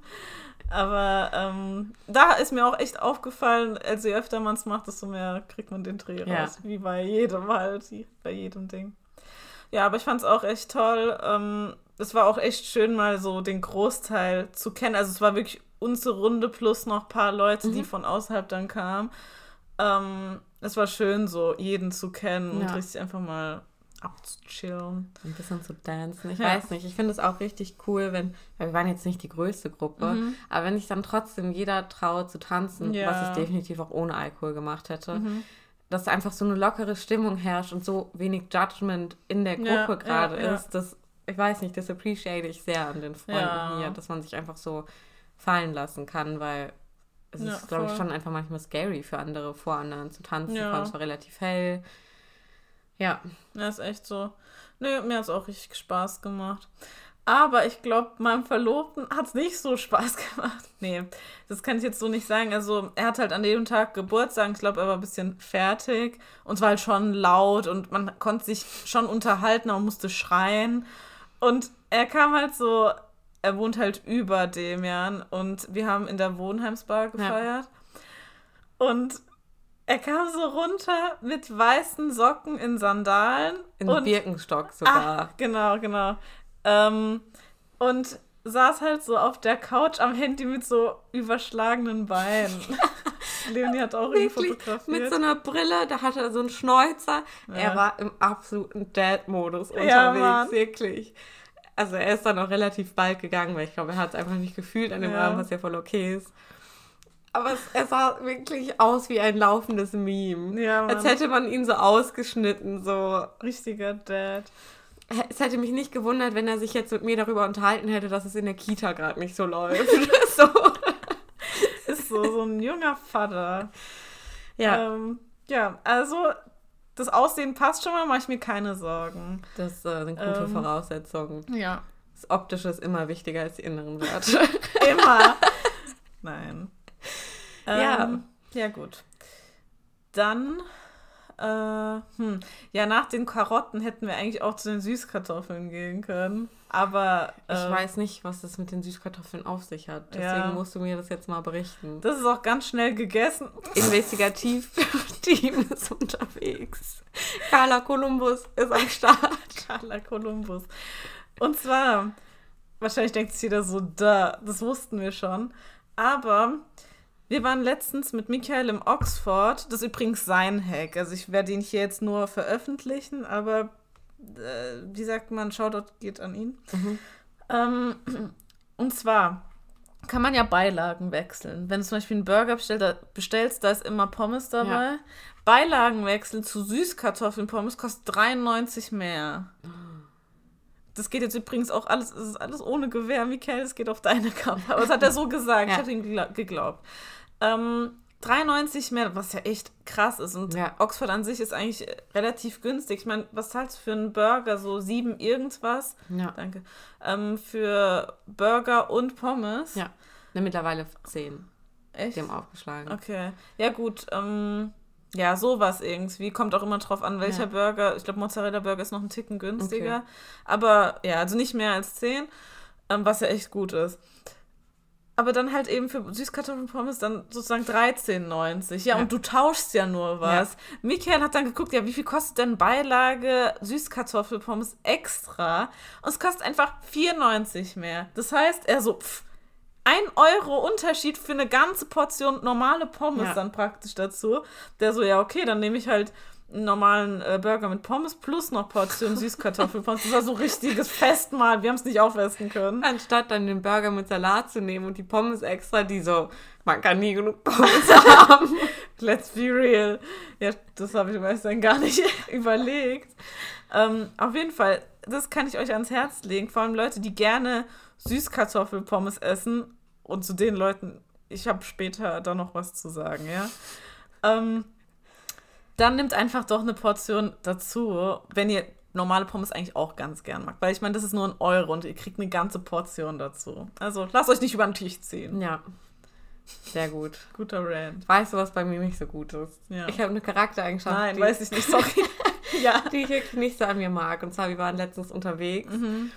Aber ähm, da ist mir auch echt aufgefallen, also je öfter man es macht, desto mehr kriegt man den Dreh Ja. raus. Wie bei jedem halt, bei jedem Ding. Ja, aber ich fand es auch echt toll. Ähm, es war auch echt schön, mal so den Großteil zu kennen. Also es war wirklich unsere Runde plus noch ein paar Leute, die Mhm. von außerhalb dann kamen. Ähm, es war schön, so jeden zu kennen und Ja. richtig einfach mal abzuchillen. ein bisschen zu dancen. Ich Ja. weiß nicht, ich finde es auch richtig cool, wenn, weil wir waren jetzt nicht die größte Gruppe, Mhm. aber wenn sich dann trotzdem jeder traut zu tanzen, Ja. was ich definitiv auch ohne Alkohol gemacht hätte, Mhm. dass einfach so eine lockere Stimmung herrscht und so wenig Judgment in der Gruppe gerade ja, ja. ist, das, ich weiß nicht, das appreciate ich sehr an den Freunden hier, dass man sich einfach so fallen lassen kann, weil es ist, glaube ich, schon einfach manchmal scary für andere, vor anderen zu tanzen, Ja. vor allem es war relativ hell. Ja, Ja, ist echt so. Nö, mir hat es auch richtig Spaß gemacht. Aber ich glaube, meinem Verlobten hat es nicht so Spaß gemacht. Nee, das kann ich jetzt so nicht sagen. Also, er hat halt an dem Tag Geburtstag. Ich glaube, er war ein bisschen fertig. Und es war halt schon laut und man konnte sich schon unterhalten, aber musste schreien. Und er kam halt so, er wohnt halt über Demian und wir haben in der Wohnheimsbar gefeiert. Und er kam so runter mit weißen Socken in Sandalen. in und Birkenstock Ah, sogar. genau, genau. Ähm, und saß halt so auf der Couch am Handy mit so überschlagenen Beinen. Leonie hat auch ihn fotografiert. mit so einer Brille, da hatte er so einen Schnäuzer. Ja. Er war im absoluten Dad-Modus unterwegs, Ja, wirklich. Also er ist dann auch relativ bald gegangen, weil ich glaube, er hat es einfach nicht gefühlt an dem Ja. Abend, was ja voll okay ist. Aber es, er sah wirklich aus wie ein laufendes Meme. ja. Als hätte man ihn so ausgeschnitten, so. Richtiger Dad. Es hätte mich nicht gewundert, wenn er sich jetzt mit mir darüber unterhalten hätte, dass es in der Kita gerade nicht so läuft. so. Ist so, so ein junger Vater. Ja, Ähm, ja, also das Aussehen passt schon mal, mache ich mir keine Sorgen. das äh, sind gute ähm, Voraussetzungen. Ja. Das Optische ist immer wichtiger als die inneren Werte. Immer. Nein. Ja. Ähm, ja, gut. Dann, äh, hm, ja, nach den Karotten hätten wir eigentlich auch zu den Süßkartoffeln gehen können. Aber Ich äh, weiß nicht, was das mit den Süßkartoffeln auf sich hat. Deswegen Ja. musst du mir das jetzt mal berichten. das ist auch ganz schnell gegessen. Investigativ-Team ist unterwegs. Carla Columbus ist am Start. Carla Columbus. Und zwar, wahrscheinlich denkt sich jeder so, da, das wussten wir schon. Aber wir waren letztens mit Michael im Oxford. Das ist übrigens sein Hack. Also ich werde ihn hier jetzt nur veröffentlichen, aber äh, wie sagt man, Shoutout geht an ihn. Mhm. Ähm, und zwar kann man ja Beilagen wechseln. Wenn du zum Beispiel einen Burger bestellst, da, ist immer Pommes dabei. Ja. Beilagen wechseln zu Süßkartoffeln Pommes kostet 93 mehr. Das geht jetzt übrigens auch alles, es ist alles ohne Gewehr, Michael, es geht auf deine Kappe. Aber das hat er so gesagt, ja. ich habe ihm geglaubt. Ähm, 93 mehr, was ja echt krass ist. Und ja. Oxford an sich ist eigentlich relativ günstig. Ich meine, was zahlst du für einen Burger? So sieben irgendwas? Ja. Danke. Ähm, für Burger und Pommes? Ja. Ne, mittlerweile zehn. Echt? Die haben aufgeschlagen. Okay. Ja, gut. Ähm, ja, sowas irgendwie. Kommt auch immer drauf an, welcher ja. Burger. Ich glaube, Mozzarella-Burger ist noch ein Ticken günstiger. Okay. Aber ja, also nicht mehr als zehn, ähm, was ja echt gut ist aber dann halt eben für Süßkartoffelpommes dann sozusagen 13,90. Ja, ja, und du tauschst ja nur was. Ja. Michael hat dann geguckt, ja, wie viel kostet denn Beilage Süßkartoffelpommes extra? Und es kostet einfach 4,90 mehr. Das heißt, er so, pff, ein Euro Unterschied für eine ganze Portion normale Pommes ja. dann praktisch dazu. Der so, ja, okay, dann nehme ich halt einen normalen äh, Burger mit Pommes plus noch Portion Süßkartoffelpommes. Das war so richtiges Festmahl. Wir haben es nicht aufessen können. Anstatt dann den Burger mit Salat zu nehmen und die Pommes extra, die so, man kann nie genug Pommes haben. Let's be real. Ja, das habe ich meist dann gar nicht überlegt. Ähm, auf jeden Fall, das kann ich euch ans Herz legen. Vor allem Leute, die gerne Süßkartoffelpommes essen. Und zu den Leuten, ich habe später da noch was zu sagen, ja. Ähm, dann nimmt einfach doch eine Portion dazu, wenn ihr normale Pommes eigentlich auch ganz gern mag. Weil ich meine, das ist nur ein Euro und ihr kriegt eine ganze Portion dazu. Also lasst euch nicht über den Tisch ziehen. Ja. Sehr gut. Guter Rand. Weißt du, was bei mir nicht so gut ist? Ja. Ich habe eine Charaktereigenschaft. Nein, die, weiß ich nicht, sorry. ja. Die ich wirklich nicht so an mir mag. Und zwar, wir waren letztens unterwegs. Mhm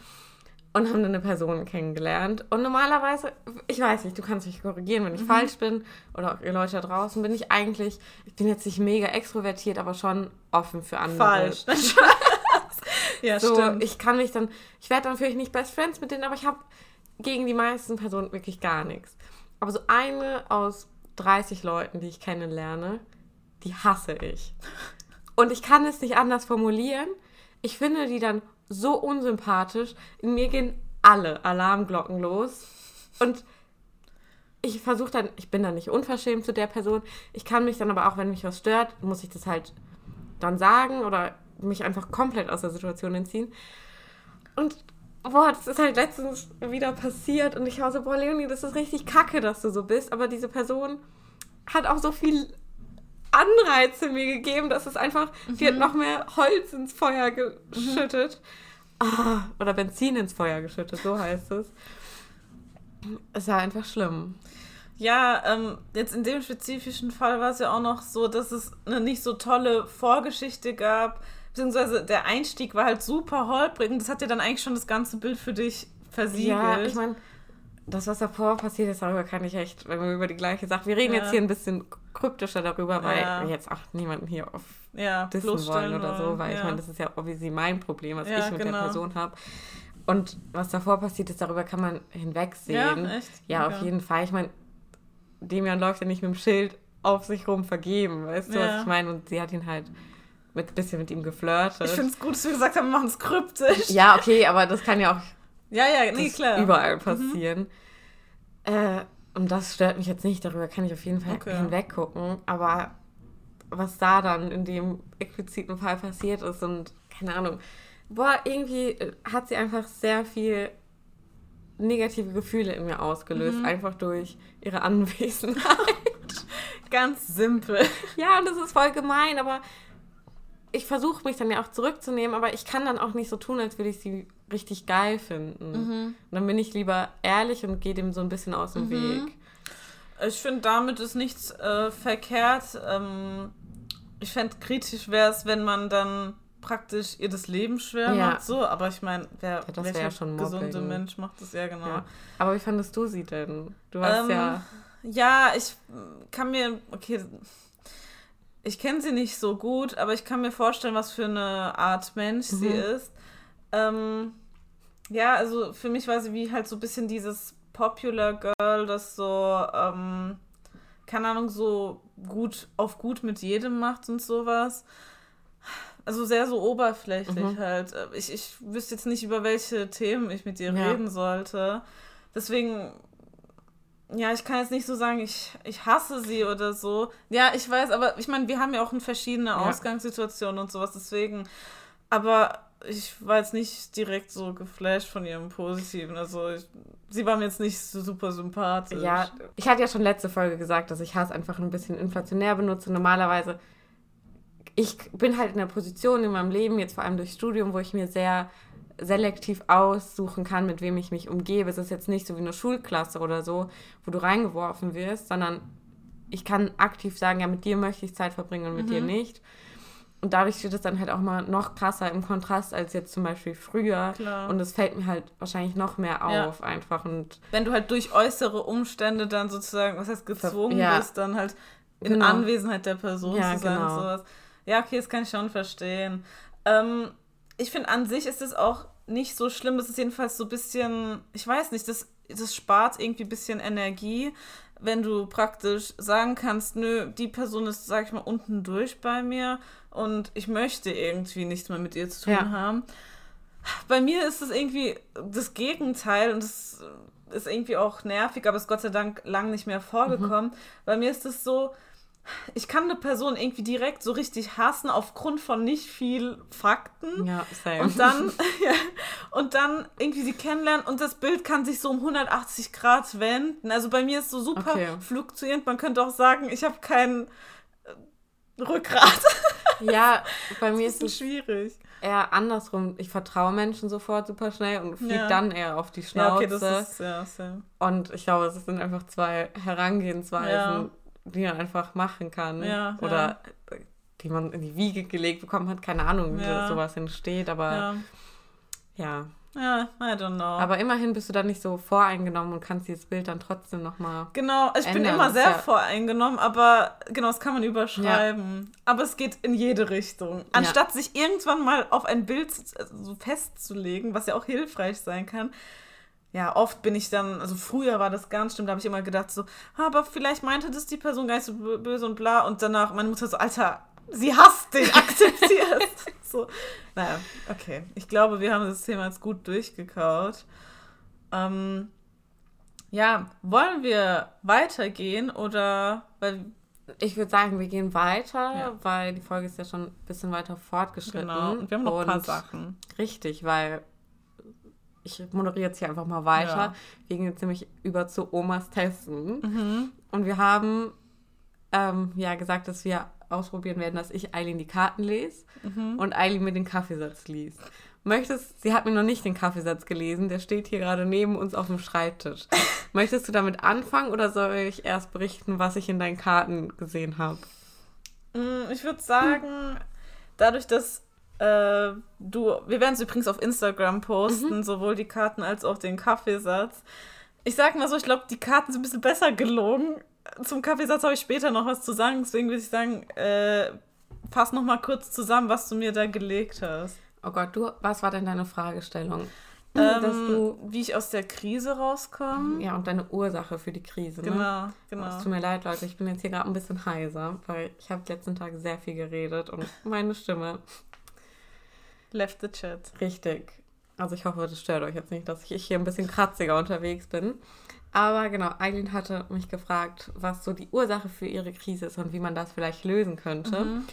und haben dann eine Person kennengelernt. Und normalerweise, ich weiß nicht, du kannst mich korrigieren, wenn ich mhm. falsch bin oder auch ihr Leute da draußen, bin ich eigentlich, ich bin jetzt nicht mega extrovertiert, aber schon offen für andere. Falsch. ja, so, stimmt. Ich kann mich dann, ich werde dann vielleicht nicht Best Friends mit denen, aber ich habe gegen die meisten Personen wirklich gar nichts. Aber so eine aus 30 Leuten, die ich kennenlerne, die hasse ich. Und ich kann es nicht anders formulieren. Ich finde die dann so unsympathisch. In mir gehen alle Alarmglocken los. Und ich versuche dann, ich bin dann nicht unverschämt zu der Person. Ich kann mich dann aber auch, wenn mich was stört, muss ich das halt dann sagen oder mich einfach komplett aus der Situation entziehen. Und boah, das ist halt letztens wieder passiert und ich war so, boah, Leonie, das ist richtig kacke, dass du so bist. Aber diese Person hat auch so viel Anreize mir gegeben, dass es einfach, mhm. die hat noch mehr Holz ins Feuer geschüttet. Mhm. Ah, oder Benzin ins Feuer geschüttet, so heißt es. Es war einfach schlimm. Ja, ähm, jetzt in dem spezifischen Fall war es ja auch noch so, dass es eine nicht so tolle Vorgeschichte gab, beziehungsweise der Einstieg war halt super holprig und das hat ja dann eigentlich schon das ganze Bild für dich versiegelt. Ja, ich meine, das, was davor passiert ist, darüber kann ich echt, wenn wir über die gleiche Sache, wir reden ja. jetzt hier ein bisschen kryptischer darüber, weil ja. wir jetzt auch niemanden hier auf ja, dissen wollen oder so, weil ja. ich meine, das ist ja obviously mein Problem, was ich mit genau. der Person habe. Und was davor passiert ist, darüber kann man hinwegsehen. Ja, echt? ja auf jeden Fall. Ich meine, Demian läuft ja nicht mit dem Schild auf sich rum vergeben, weißt du, was ich meine? Und sie hat ihn halt mit bisschen mit ihm geflirtet. Ich finde es gut, dass wir gesagt haben, wir machen es kryptisch. Ja, okay, aber das kann ja auch ja, ja, nee, klar. überall mhm. passieren. Mhm. Äh, und das stört mich jetzt nicht, darüber kann ich auf jeden Fall okay. hinweggucken. Aber was da dann in dem expliziten Fall passiert ist und keine Ahnung, boah, irgendwie hat sie einfach sehr viel negative Gefühle in mir ausgelöst, mhm. einfach durch ihre Anwesenheit. Ganz simpel. Ja, und das ist voll gemein, aber ich versuche mich dann ja auch zurückzunehmen, aber ich kann dann auch nicht so tun, als würde ich sie richtig geil finden. Mhm. Und dann bin ich lieber ehrlich und gehe dem so ein bisschen aus dem mhm. Weg. Ich finde, damit ist nichts äh, verkehrt. Ähm, ich fände, kritisch wäre es, wenn man dann praktisch ihr das Leben schwer ja. macht. So, aber ich meine, wer ja, welcher ja schon gesunde Mensch macht das ja genau. Ja. Aber wie fandest du sie denn? Du warst ähm, ja. Ja, ich kann mir, okay, ich kenne sie nicht so gut, aber ich kann mir vorstellen, was für eine Art Mensch mhm. sie ist. Ähm, ja, also für mich war sie wie halt so ein bisschen dieses Popular Girl, das so, ähm, keine Ahnung, so gut auf gut mit jedem macht und sowas. Also sehr so oberflächlich mhm. halt. Ich, ich wüsste jetzt nicht, über welche Themen ich mit ihr ja. reden sollte. Deswegen ja, ich kann jetzt nicht so sagen, ich, ich hasse sie oder so. Ja, ich weiß, aber ich meine, wir haben ja auch verschiedene ja. Ausgangssituationen und sowas, deswegen. Aber ich war jetzt nicht direkt so geflasht von ihrem Positiven. Also ich, sie war mir jetzt nicht so super sympathisch. Ja, ich hatte ja schon letzte Folge gesagt, dass ich Hass einfach ein bisschen inflationär benutze. Normalerweise, ich bin halt in der Position in meinem Leben, jetzt vor allem durchs Studium, wo ich mir sehr selektiv aussuchen kann, mit wem ich mich umgebe. Es ist jetzt nicht so wie eine Schulklasse oder so, wo du reingeworfen wirst, sondern ich kann aktiv sagen, ja, mit dir möchte ich Zeit verbringen und mit mhm. dir nicht. Und dadurch steht es dann halt auch mal noch krasser im Kontrast als jetzt zum Beispiel früher. Klar. Und es fällt mir halt wahrscheinlich noch mehr auf ja. einfach. Und Wenn du halt durch äußere Umstände dann sozusagen, was heißt gezwungen ja. bist, dann halt in genau. Anwesenheit der Person ja, zu sein genau. und sowas. Ja, okay, das kann ich schon verstehen. Ähm, ich finde, an sich ist es auch nicht so schlimm. Es ist jedenfalls so ein bisschen, ich weiß nicht, das, das spart irgendwie ein bisschen Energie, wenn du praktisch sagen kannst, nö, die Person ist, sag ich mal, unten durch bei mir und ich möchte irgendwie nichts mehr mit ihr zu tun ja. haben. Bei mir ist es irgendwie das Gegenteil und das ist irgendwie auch nervig, aber ist Gott sei Dank lang nicht mehr vorgekommen. Mhm. Bei mir ist es so, ich kann eine Person irgendwie direkt so richtig hassen aufgrund von nicht viel Fakten. Ja, same. Und dann, ja, und dann irgendwie sie kennenlernen und das Bild kann sich so um 180 Grad wenden. Also bei mir ist so super okay. fluktuierend. Man könnte auch sagen, ich habe kein äh, Rückgrat. Ja, bei mir ist es schwierig. Eher andersrum. Ich vertraue Menschen sofort super schnell und fliege ja. dann eher auf die Schnauze. Ja, okay, das ist, ja, same. Und ich glaube, es sind einfach zwei Herangehensweisen. Die man einfach machen kann. Ja, Oder ja. die man in die Wiege gelegt bekommen hat. Keine Ahnung, wie ja. sowas entsteht, aber ja. ja. Ja, I don't know. Aber immerhin bist du dann nicht so voreingenommen und kannst dieses Bild dann trotzdem nochmal. Genau, ich ändern. bin immer sehr ja voreingenommen, aber genau, das kann man überschreiben. Ja. Aber es geht in jede Richtung. Anstatt ja. sich irgendwann mal auf ein Bild so festzulegen, was ja auch hilfreich sein kann, ja, oft bin ich dann, also früher war das ganz schlimm, da habe ich immer gedacht so, aber vielleicht meinte das die Person gar nicht so böse und bla und danach meine Mutter so, Alter, sie hasst dich, akzeptiert. so, naja, okay. Ich glaube, wir haben das Thema jetzt gut durchgekaut. Ähm, ja, wollen wir weitergehen oder, weil ich würde sagen, wir gehen weiter, ja. weil die Folge ist ja schon ein bisschen weiter fortgeschritten. Genau, und wir haben noch ein paar Sachen. Richtig, weil ich moderiere jetzt hier einfach mal weiter. Ja. Wir gehen jetzt nämlich über zu Omas Testen. Mhm. Und wir haben ähm, ja gesagt, dass wir ausprobieren werden, dass ich Eileen die Karten lese mhm. und Eileen mir den Kaffeesatz liest. Möchtest, sie hat mir noch nicht den Kaffeesatz gelesen, der steht hier gerade neben uns auf dem Schreibtisch. Möchtest du damit anfangen oder soll ich erst berichten, was ich in deinen Karten gesehen habe? Mm, ich würde sagen, dadurch, dass äh, du, wir werden es übrigens auf Instagram posten, mhm. sowohl die Karten als auch den Kaffeesatz. Ich sag mal so, ich glaube, die Karten sind ein bisschen besser gelogen. Zum Kaffeesatz habe ich später noch was zu sagen, deswegen würde ich sagen, äh, fass noch mal kurz zusammen, was du mir da gelegt hast. Oh Gott, du, was war denn deine Fragestellung? Ähm, dass du, wie ich aus der Krise rauskomme. Ja, und deine Ursache für die Krise. Ne? Genau, genau. Oh, es tut mir leid, Leute, ich bin jetzt hier gerade ein bisschen heiser, weil ich habe die letzten Tage sehr viel geredet und meine Stimme Left the chat. Richtig. Also ich hoffe, das stört euch jetzt nicht, dass ich hier ein bisschen kratziger unterwegs bin. Aber genau, Eileen hatte mich gefragt, was so die Ursache für ihre Krise ist und wie man das vielleicht lösen könnte. Mhm.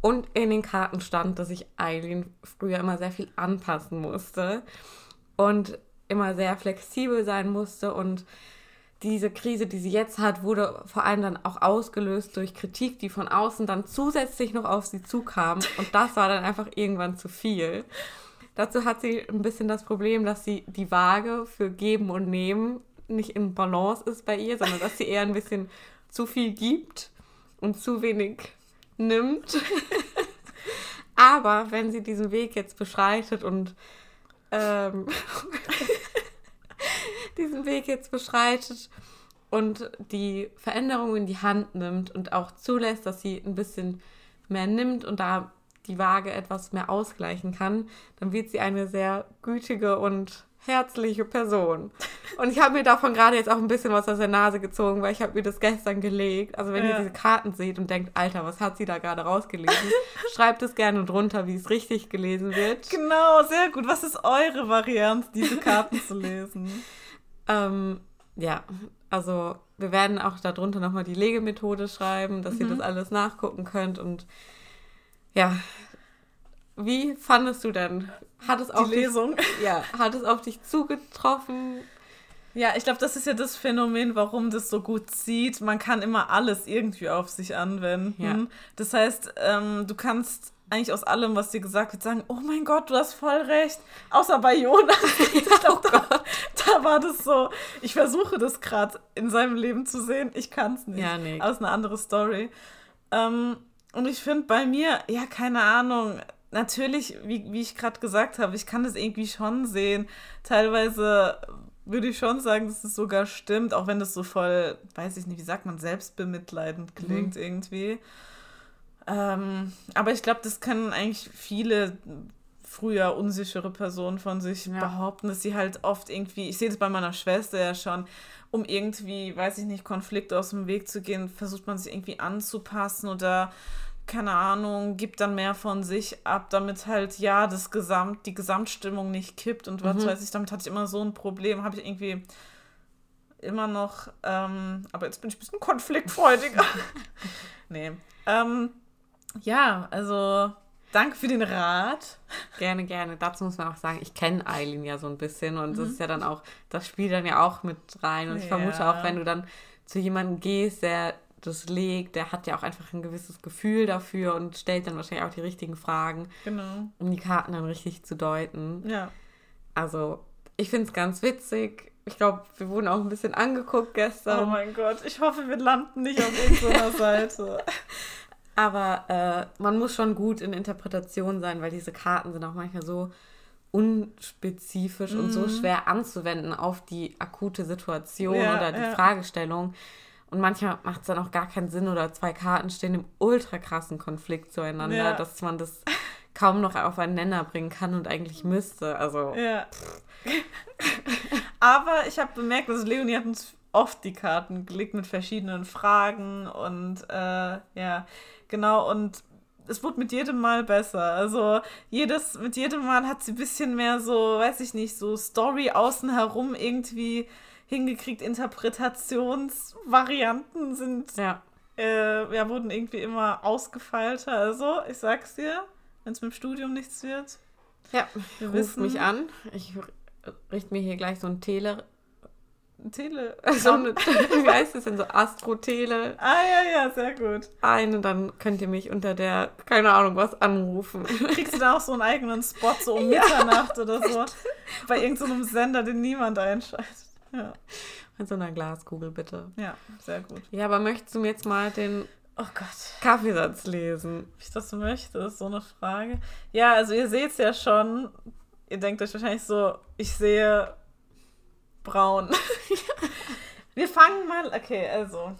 Und in den Karten stand, dass ich Eileen früher immer sehr viel anpassen musste und immer sehr flexibel sein musste und diese Krise, die sie jetzt hat, wurde vor allem dann auch ausgelöst durch Kritik, die von außen dann zusätzlich noch auf sie zukam. Und das war dann einfach irgendwann zu viel. Dazu hat sie ein bisschen das Problem, dass sie die Waage für Geben und Nehmen nicht in Balance ist bei ihr, sondern dass sie eher ein bisschen zu viel gibt und zu wenig nimmt. Aber wenn sie diesen Weg jetzt beschreitet und ähm, diesen Weg jetzt beschreitet und die Veränderung in die Hand nimmt und auch zulässt, dass sie ein bisschen mehr nimmt und da die Waage etwas mehr ausgleichen kann, dann wird sie eine sehr gütige und herzliche Person. Und ich habe mir davon gerade jetzt auch ein bisschen was aus der Nase gezogen, weil ich habe mir das gestern gelegt. Also wenn ja. ihr diese Karten seht und denkt, Alter, was hat sie da gerade rausgelesen? Schreibt es gerne drunter, wie es richtig gelesen wird. Genau, sehr gut. Was ist eure Variante, diese Karten zu lesen? Ähm, Ja, also wir werden auch darunter nochmal die Legemethode schreiben, dass mhm. ihr das alles nachgucken könnt. Und ja, wie fandest du denn? Hat es auf die Lesung? Dich, ja, hat es auf dich zugetroffen? Ja, ich glaube, das ist ja das Phänomen, warum das so gut zieht. Man kann immer alles irgendwie auf sich anwenden. Ja. Das heißt, ähm, du kannst eigentlich aus allem, was dir gesagt wird, sagen, oh mein Gott, du hast voll recht. Außer bei Jonas. ich glaub, da, da, war das so, ich versuche das gerade in seinem Leben zu sehen. Ich kann es nicht. Ja, nee. Aus einer andere Story. Ähm, und ich finde bei mir, ja, keine Ahnung, natürlich, wie, wie ich gerade gesagt habe, ich kann das irgendwie schon sehen. Teilweise würde ich schon sagen, dass es sogar stimmt, auch wenn das so voll, weiß ich nicht, wie sagt man, selbstbemitleidend klingt mhm. irgendwie. Ähm, aber ich glaube, das können eigentlich viele früher unsichere Personen von sich ja. behaupten, dass sie halt oft irgendwie, ich sehe das bei meiner Schwester ja schon, um irgendwie, weiß ich nicht, Konflikte aus dem Weg zu gehen, versucht man sich irgendwie anzupassen oder keine Ahnung, gibt dann mehr von sich ab, damit halt ja das Gesamt, die Gesamtstimmung nicht kippt und was mhm. weiß ich, damit hatte ich immer so ein Problem, habe ich irgendwie immer noch, ähm, aber jetzt bin ich ein bisschen konfliktfreudiger. nee. Ähm, ja, also danke für den Rat. Gerne, gerne. Dazu muss man auch sagen, ich kenne Eileen ja so ein bisschen und mhm. das ist ja dann auch, das spielt dann ja auch mit rein. Und ich ja. vermute auch, wenn du dann zu jemandem gehst, der das legt, der hat ja auch einfach ein gewisses Gefühl dafür und stellt dann wahrscheinlich auch die richtigen Fragen, genau. um die Karten dann richtig zu deuten. Ja. Also, ich finde es ganz witzig. Ich glaube, wir wurden auch ein bisschen angeguckt gestern. Oh mein Gott, ich hoffe, wir landen nicht auf irgendeiner Seite. Aber äh, man muss schon gut in Interpretation sein, weil diese Karten sind auch manchmal so unspezifisch mm. und so mhm. schwer anzuwenden auf die akute Situation ja, oder die ja. Fragestellung. Und manchmal macht es dann auch gar keinen Sinn oder zwei Karten stehen im ultra krassen Konflikt zueinander, ja. dass man das kaum noch auf einen Nenner bringen kann und eigentlich müsste. Also. Ja. Aber ich habe bemerkt, dass Leonie hat uns oft die Karten gelegt mit verschiedenen Fragen und äh, ja, genau, und es wurde mit jedem Mal besser. Also jedes, mit jedem Mal hat sie ein bisschen mehr so, weiß ich nicht, so Story außen herum irgendwie hingekriegt. Interpretationsvarianten sind, ja. Äh, ja, wurden irgendwie immer ausgefeilter. Also, ich sag's dir, wenn es mit dem Studium nichts wird. Ja, wir ruf wissen, mich an. Ich richte mir hier gleich so ein Tele Tele. So eine, wie heißt das denn so? Astro-Tele. Ah, ja, ja, sehr gut. Ein und dann könnt ihr mich unter der, keine Ahnung, was anrufen. Kriegst du da auch so einen eigenen Spot, so um ja. Mitternacht oder so? Bei irgendeinem so Sender, den niemand einschaltet. Ja. Mit so einer Glaskugel, bitte. Ja, sehr gut. Ja, aber möchtest du mir jetzt mal den Oh Gott. Kaffeesatz lesen. Ob ich das möchte, ist so eine Frage. Ja, also ihr seht es ja schon. Ihr denkt euch wahrscheinlich so, ich sehe braun. Wir fangen mal, okay, also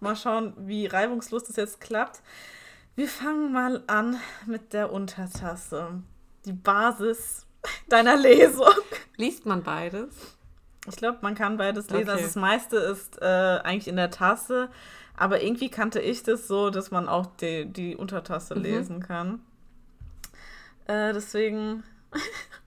mal schauen, wie reibungslos das jetzt klappt. Wir fangen mal an mit der Untertasse. Die Basis deiner Lesung. Liest man beides? Ich glaube, man kann beides lesen. Also okay. Also das meiste ist äh, eigentlich in der Tasse. Aber irgendwie kannte ich das so, dass man auch die, die Untertasse mhm. lesen kann. Äh, deswegen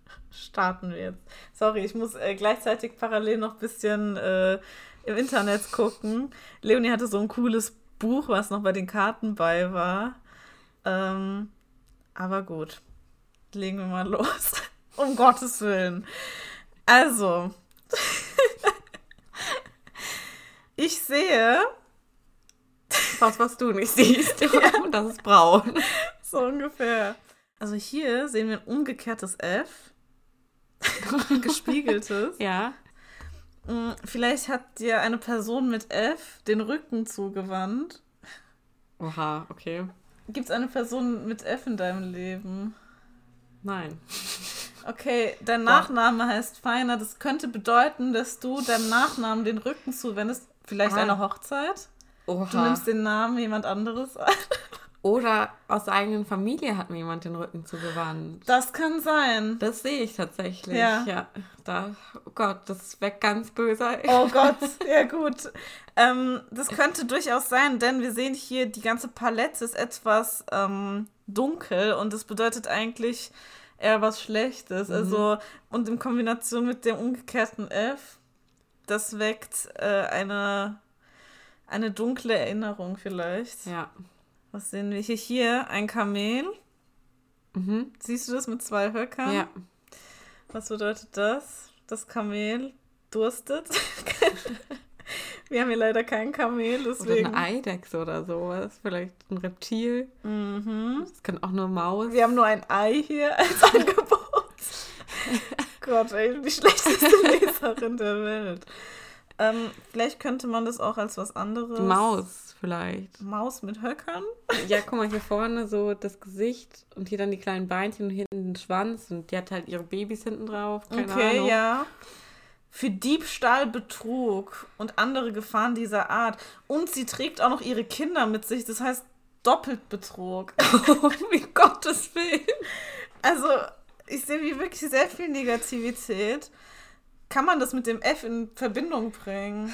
starten wir jetzt. Sorry, ich muss äh, gleichzeitig parallel noch ein bisschen äh, im Internet gucken. Leonie hatte so ein cooles Buch, was noch bei den Karten bei war. Ähm, aber gut, legen wir mal los. um Gottes Willen. Also, ich sehe. Was, was du nicht siehst. Und das ist braun. So ungefähr. Also hier sehen wir ein umgekehrtes F. gespiegeltes. Ja. Mm, vielleicht hat dir eine Person mit F den Rücken zugewandt. Oha, okay. Gibt es eine Person mit F in deinem Leben? Nein. Okay, dein Nachname Boah. heißt Feiner. Das könnte bedeuten, dass du deinem Nachnamen den Rücken zuwendest. Vielleicht ah. eine Hochzeit. Oha. Du nimmst den Namen jemand anderes an. Oder aus der eigenen Familie hat mir jemand den Rücken zugewandt. Das kann sein. Das sehe ich tatsächlich. Ja. ja. Da, oh Gott, das wäre ganz böse. Oh Gott, ja gut. Ähm, das könnte durchaus sein, denn wir sehen hier, die ganze Palette ist etwas ähm, dunkel und das bedeutet eigentlich eher was Schlechtes. Mhm. Also, und in Kombination mit dem umgekehrten F das weckt äh, eine, eine dunkle Erinnerung vielleicht. Ja. Was sehen wir hier? Hier ein Kamel. Mhm. Siehst du das mit zwei Höckern? Ja. Was bedeutet das? Das Kamel durstet. wir haben hier leider kein Kamel, Oder deswegen. eine Eidechse oder sowas. Vielleicht ein Reptil. Mhm. Das kann auch nur Maus. Wir haben nur ein Ei hier als Angebot. Gott, ey, die schlechteste Leserin der Welt. Ähm, vielleicht könnte man das auch als was anderes. Maus vielleicht. Maus mit Höckern? Ja, guck mal, hier vorne so das Gesicht und hier dann die kleinen Beinchen und hinten den Schwanz und die hat halt ihre Babys hinten drauf. Keine okay, Ahnung. ja. Für Diebstahl, Betrug und andere Gefahren dieser Art. Und sie trägt auch noch ihre Kinder mit sich, das heißt doppelt Betrug. Oh, wie Gottes Willen. Also, ich sehe wie wirklich sehr viel Negativität. Kann man das mit dem F in Verbindung bringen?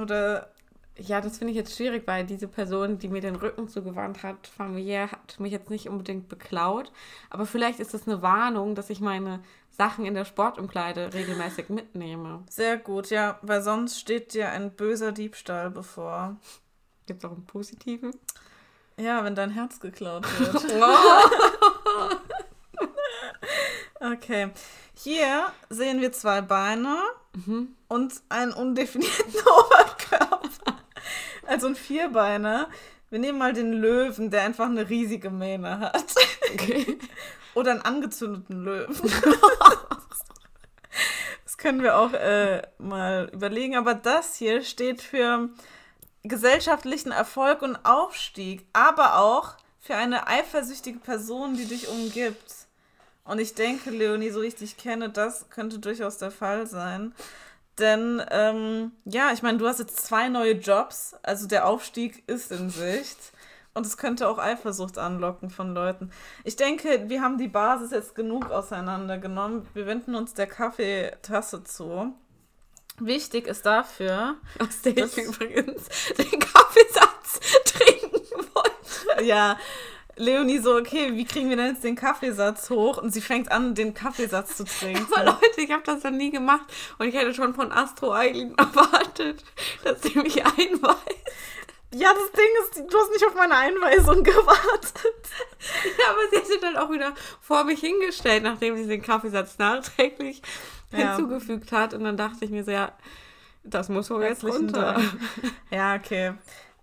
Oder Ja, das finde ich jetzt schwierig, weil diese Person, die mir den Rücken zugewandt hat, familiär, hat mich jetzt nicht unbedingt beklaut. Aber vielleicht ist es eine Warnung, dass ich meine Sachen in der Sportumkleide regelmäßig mitnehme. sehr gut, ja, weil sonst steht dir ein böser Diebstahl bevor. Gibt es auch einen positiven? Ja, wenn dein Herz geklaut wird. Okay. Hier sehen wir zwei Beine Mhm. und einen undefinierten Oberkörper. Also ein Vierbeiner. Wir nehmen mal den Löwen, der einfach eine riesige Mähne hat. Okay. Oder einen angezündeten Löwen. das können wir auch äh, mal überlegen. Aber das hier steht für gesellschaftlichen Erfolg und Aufstieg, aber auch für eine eifersüchtige Person, die dich umgibt. Und ich denke, Leonie, so wie ich dich kenne, das könnte durchaus der Fall sein. Denn, ähm, ja, ich meine, du hast jetzt zwei neue Jobs, also der Aufstieg ist in Sicht. Und es könnte auch Eifersucht anlocken von Leuten. Ich denke, wir haben die Basis jetzt genug auseinandergenommen. Wir wenden uns der Kaffeetasse zu. Wichtig ist dafür, Aus der ich übrigens den Kaffeesatz trinken wollte. ja, Leonie so, okay, wie kriegen wir denn jetzt den Kaffeesatz hoch? Und sie fängt an, den Kaffeesatz zu trinken. Aber Leute, ich habe das noch nie gemacht und ich hätte schon von Astro Eileen erwartet, dass sie mich einweist. Ja, das Ding ist, du hast nicht auf meine Einweisung gewartet. Ja, aber sie hat sich dann auch wieder vor mich hingestellt, nachdem sie den Kaffeesatz nachträglich Ja. hinzugefügt hat. Und dann dachte ich mir so, ja, das muss wohl jetzt runter. Dank. Ja, okay.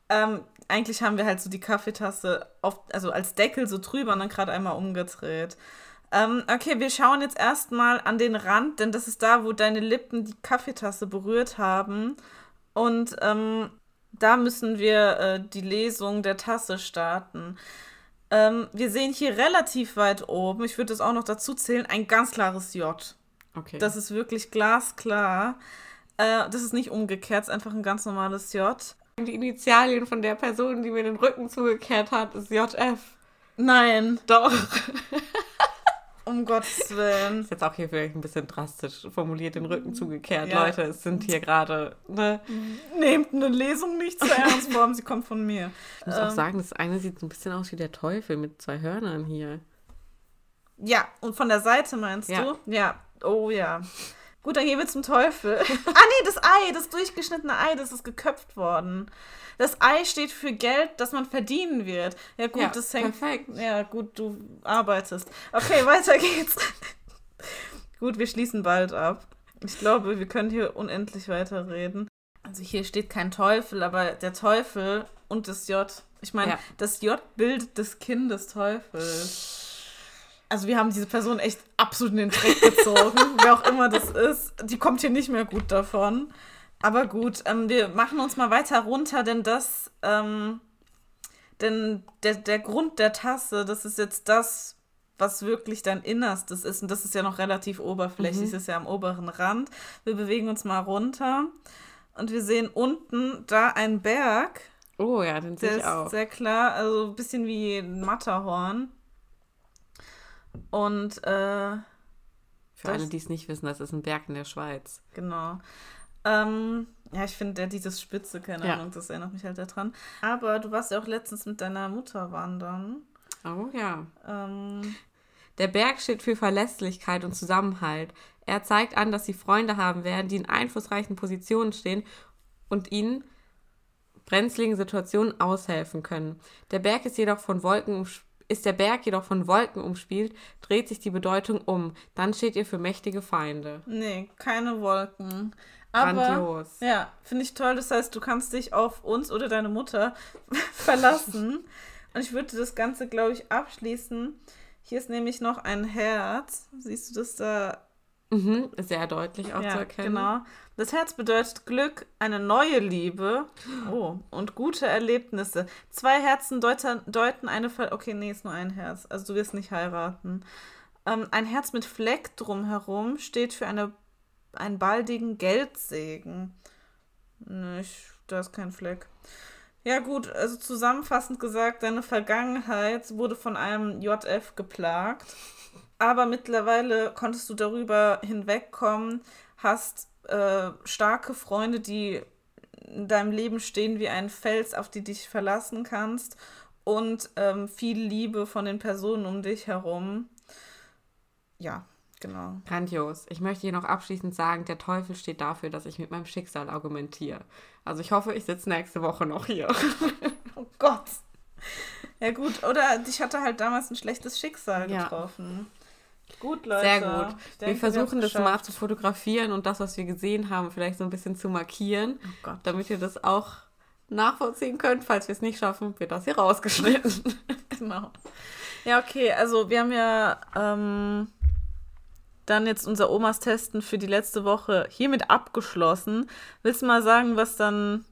Ähm, eigentlich haben wir halt so die Kaffeetasse auf, also als Deckel so drüber und dann gerade einmal umgedreht. Ähm, okay, wir schauen jetzt erstmal an den Rand, denn das ist da, wo deine Lippen die Kaffeetasse berührt haben. Und ähm, da müssen wir äh, die Lesung der Tasse starten. Ähm, wir sehen hier relativ weit oben, ich würde es auch noch dazu zählen, ein ganz klares J. Okay. Das ist wirklich glasklar. Äh, das ist nicht umgekehrt, es ist einfach ein ganz normales J. die Initialien von der Person, die mir den Rücken zugekehrt hat, ist JF. Nein, Doch. um Gottes Willen. Ist jetzt auch hier vielleicht ein bisschen drastisch formuliert, den Rücken zugekehrt. Ja. Leute, es sind hier gerade, ne? Nehmt eine Lesung nicht zu ernst, allem sie kommt von mir. Ich muss auch Ähm. sagen, das eine sieht so ein bisschen aus wie der Teufel mit zwei Hörnern hier. Ja, und von der Seite meinst Ja. du? Ja. Oh ja. Gut, dann gehen wir zum Teufel. ah nee, das Ei, das durchgeschnittene Ei, das ist geköpft worden. Das Ei steht für Geld, das man verdienen wird. Ja gut, Ja, das hängt. perfekt. Ja gut, du arbeitest. Okay, weiter geht's. gut, wir schließen bald ab. Ich glaube, wir können hier unendlich weiterreden. Also hier steht kein Teufel, aber der Teufel und das J. Ich meine, Ja. das J bildet das Kinn des Teufels. Also wir haben diese Person echt absolut in den Dreck gezogen, wer auch immer das ist. Die kommt hier nicht mehr gut davon. Aber gut, ähm, wir machen uns mal weiter runter, denn das, ähm, denn der, der Grund der Tasse, das ist jetzt das, was wirklich dein Innerstes ist. Und das ist ja noch relativ oberflächlich, Mhm. das ist ja am oberen Rand. Wir bewegen uns mal runter und wir sehen unten da einen Berg. Oh ja, den sehe ich auch. ist sehr klar, also ein bisschen wie ein Matterhorn. Und äh, Für alle, die es nicht wissen, das ist ein Berg in der Schweiz. genau. Ähm, ja, ich finde, der dieses Spitze, keine Ja. Ahnung, das erinnert mich halt daran. Aber du warst ja auch letztens mit deiner Mutter wandern. Oh ja. Ähm, Der Berg steht für Verlässlichkeit und Zusammenhalt. Er zeigt an, dass sie Freunde haben werden, die in einflussreichen Positionen stehen und ihnen brenzligen Situationen aushelfen können. Der Berg ist jedoch von Wolken umspielt ist der Berg jedoch von Wolken umspielt, dreht sich die Bedeutung um. Dann steht ihr für mächtige Feinde. Nee, keine Wolken. Aber, Grandios. Ja, finde ich toll. Das heißt, du kannst dich auf uns oder deine Mutter verlassen. Und ich würde das Ganze, glaube ich, abschließen. Hier ist nämlich noch ein Herz. Siehst du das da Mhm, sehr deutlich auch ja, zu erkennen. Genau. Das Herz bedeutet Glück, eine neue Liebe oh, und gute Erlebnisse. Zwei Herzen deuten, deuten eine Ver Okay, nee, ist nur ein Herz. Also du wirst nicht heiraten. Ähm, ein Herz mit Fleck drumherum steht für eine, einen baldigen Geldsegen. Nicht, da ist kein Fleck. Ja, gut, also zusammenfassend gesagt, deine Vergangenheit wurde von einem JF geplagt aber mittlerweile konntest du darüber hinwegkommen, hast äh, starke Freunde, die in deinem Leben stehen wie ein Fels, auf die dich verlassen kannst und ähm, viel Liebe von den Personen um dich herum. Ja, genau. Grandios. Ich möchte hier noch abschließend sagen, der Teufel steht dafür, dass ich mit meinem Schicksal argumentiere. Also ich hoffe, ich sitze nächste Woche noch hier. oh Gott. Ja gut, oder ich hatte halt damals ein schlechtes Schicksal getroffen. Ja. Gut, Leute. Sehr gut. Denke, wir versuchen das mal zu fotografieren und das, was wir gesehen haben, vielleicht so ein bisschen zu markieren, oh damit ihr das auch nachvollziehen könnt. Falls wir es nicht schaffen, wird das hier rausgeschnitten. genau. Ja, okay. Also wir haben ja ähm, dann jetzt unser Omas Testen für die letzte Woche hiermit abgeschlossen. Willst du mal sagen, was dann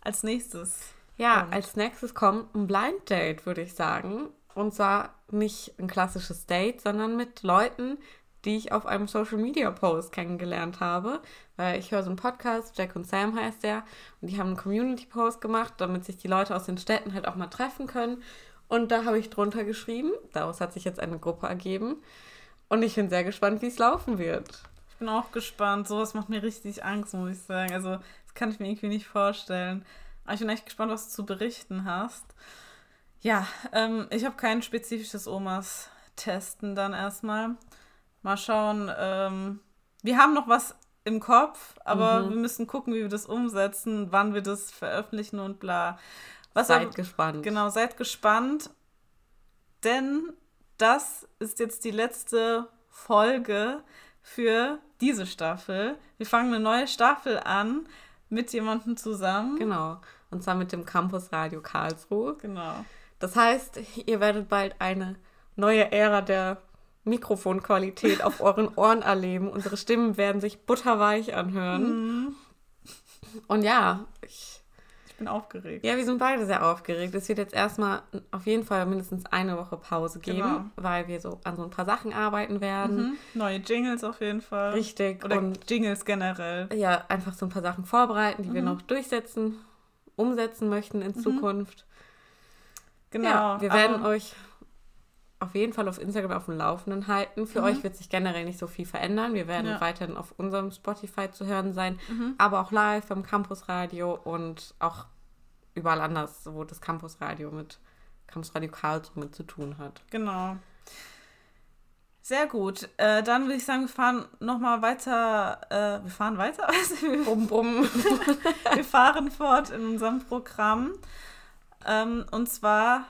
als nächstes? Ja, kommt? als nächstes kommt ein Blind Date, würde ich sagen. Und zwar nicht ein klassisches Date, sondern mit Leuten, die ich auf einem Social Media Post kennengelernt habe. Weil ich höre so einen Podcast, Jack und Sam heißt der, und die haben einen Community Post gemacht, damit sich die Leute aus den Städten halt auch mal treffen können. Und da habe ich drunter geschrieben. Daraus hat sich jetzt eine Gruppe ergeben. Und ich bin sehr gespannt, wie es laufen wird. Ich bin auch gespannt. Sowas macht mir richtig Angst, muss ich sagen. Also, das kann ich mir irgendwie nicht vorstellen. Aber ich bin echt gespannt, was du zu berichten hast. Ja, ähm, ich habe kein spezifisches Omas testen dann erstmal. Mal schauen. Ähm, wir haben noch was im Kopf, aber mhm. wir müssen gucken, wie wir das umsetzen, wann wir das veröffentlichen und bla. Was seid auch, gespannt. Genau, seid gespannt. Denn das ist jetzt die letzte Folge für diese Staffel. Wir fangen eine neue Staffel an mit jemandem zusammen. Genau. Und zwar mit dem Campus Radio Karlsruhe. Genau. Das heißt, ihr werdet bald eine neue Ära der Mikrofonqualität auf euren Ohren erleben. Unsere Stimmen werden sich butterweich anhören. Mhm. Und ja, ich, ich bin aufgeregt. Ja, wir sind beide sehr aufgeregt. Es wird jetzt erstmal auf jeden Fall mindestens eine Woche Pause geben, genau. weil wir so an so ein paar Sachen arbeiten werden. Mhm. Neue Jingles auf jeden Fall. Richtig. Oder und Jingles generell. Ja, einfach so ein paar Sachen vorbereiten, die mhm. wir noch durchsetzen, umsetzen möchten in mhm. Zukunft. Genau. Ja, wir werden euch auf jeden Fall auf Instagram auf dem Laufenden halten. Für mhm. euch wird sich generell nicht so viel verändern. Wir werden ja. weiterhin auf unserem Spotify zu hören sein, mhm. aber auch live beim Campusradio und auch überall anders, wo das Campusradio mit Campusradio Karlsruhe mit zu tun hat. Genau. Sehr gut. Äh, dann würde ich sagen, wir fahren nochmal weiter. Äh, wir fahren weiter? bum, bum. wir fahren fort in unserem Programm. Ähm, und zwar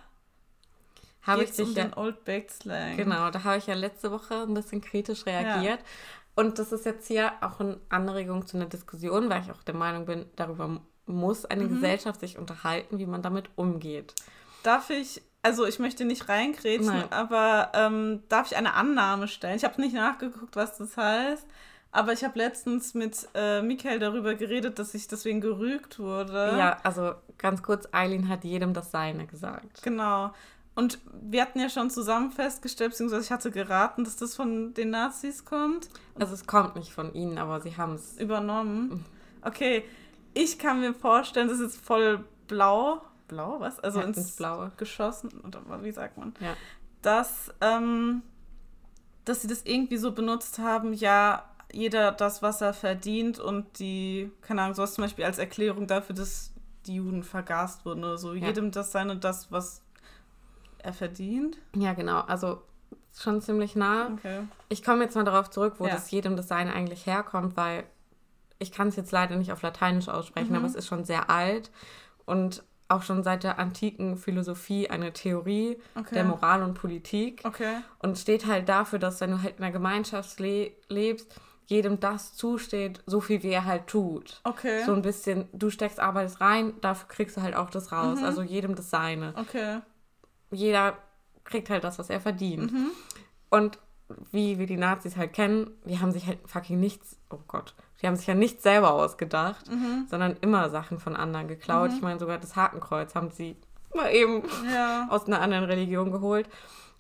habe ich dich um ja, den Old Baked Slang. Genau, da habe ich ja letzte Woche ein bisschen kritisch reagiert. Ja. Und das ist jetzt hier auch eine Anregung zu einer Diskussion, weil ich auch der Meinung bin, darüber muss eine mhm. Gesellschaft sich unterhalten, wie man damit umgeht. Darf ich, also ich möchte nicht reingrätschen, aber ähm, darf ich eine Annahme stellen? Ich habe nicht nachgeguckt, was das heißt. Aber ich habe letztens mit äh, Michael darüber geredet, dass ich deswegen gerügt wurde. Ja, also ganz kurz, Eileen hat jedem das Seine gesagt. Genau. Und wir hatten ja schon zusammen festgestellt, beziehungsweise ich hatte geraten, dass das von den Nazis kommt. Also es kommt nicht von ihnen, aber sie haben es übernommen. Mhm. Okay, ich kann mir vorstellen, das ist voll blau. Blau, was? Also ja, ins, ins Blaue geschossen. Oder wie sagt man? Ja. Dass, ähm, dass sie das irgendwie so benutzt haben, ja, jeder das, was er verdient und die, keine Ahnung, sowas zum Beispiel als Erklärung dafür, dass die Juden vergast wurden oder so. Ja. Jedem das seine, das, was er verdient. Ja, genau. Also schon ziemlich nah. Okay. Ich komme jetzt mal darauf zurück, wo Ja. das jedem Design eigentlich herkommt, weil ich kann es jetzt leider nicht auf Lateinisch aussprechen, Mhm. aber es ist schon sehr alt und auch schon seit der antiken Philosophie eine Theorie Okay. der Moral und Politik Okay. und steht halt dafür, dass wenn du halt in einer Gemeinschaft le lebst, jedem das zusteht, so viel wie er halt tut. Okay. So ein bisschen, du steckst Arbeit rein, dafür kriegst du halt auch das raus. Mhm. Also jedem das Seine. Okay. Jeder kriegt halt das, was er verdient. Mhm. Und wie wir die Nazis halt kennen, die haben sich halt fucking nichts, oh Gott, die haben sich ja nichts selber ausgedacht, Mhm. sondern immer Sachen von anderen geklaut. Mhm. Ich meine, sogar das Hakenkreuz haben sie mal eben Ja. aus einer anderen Religion geholt.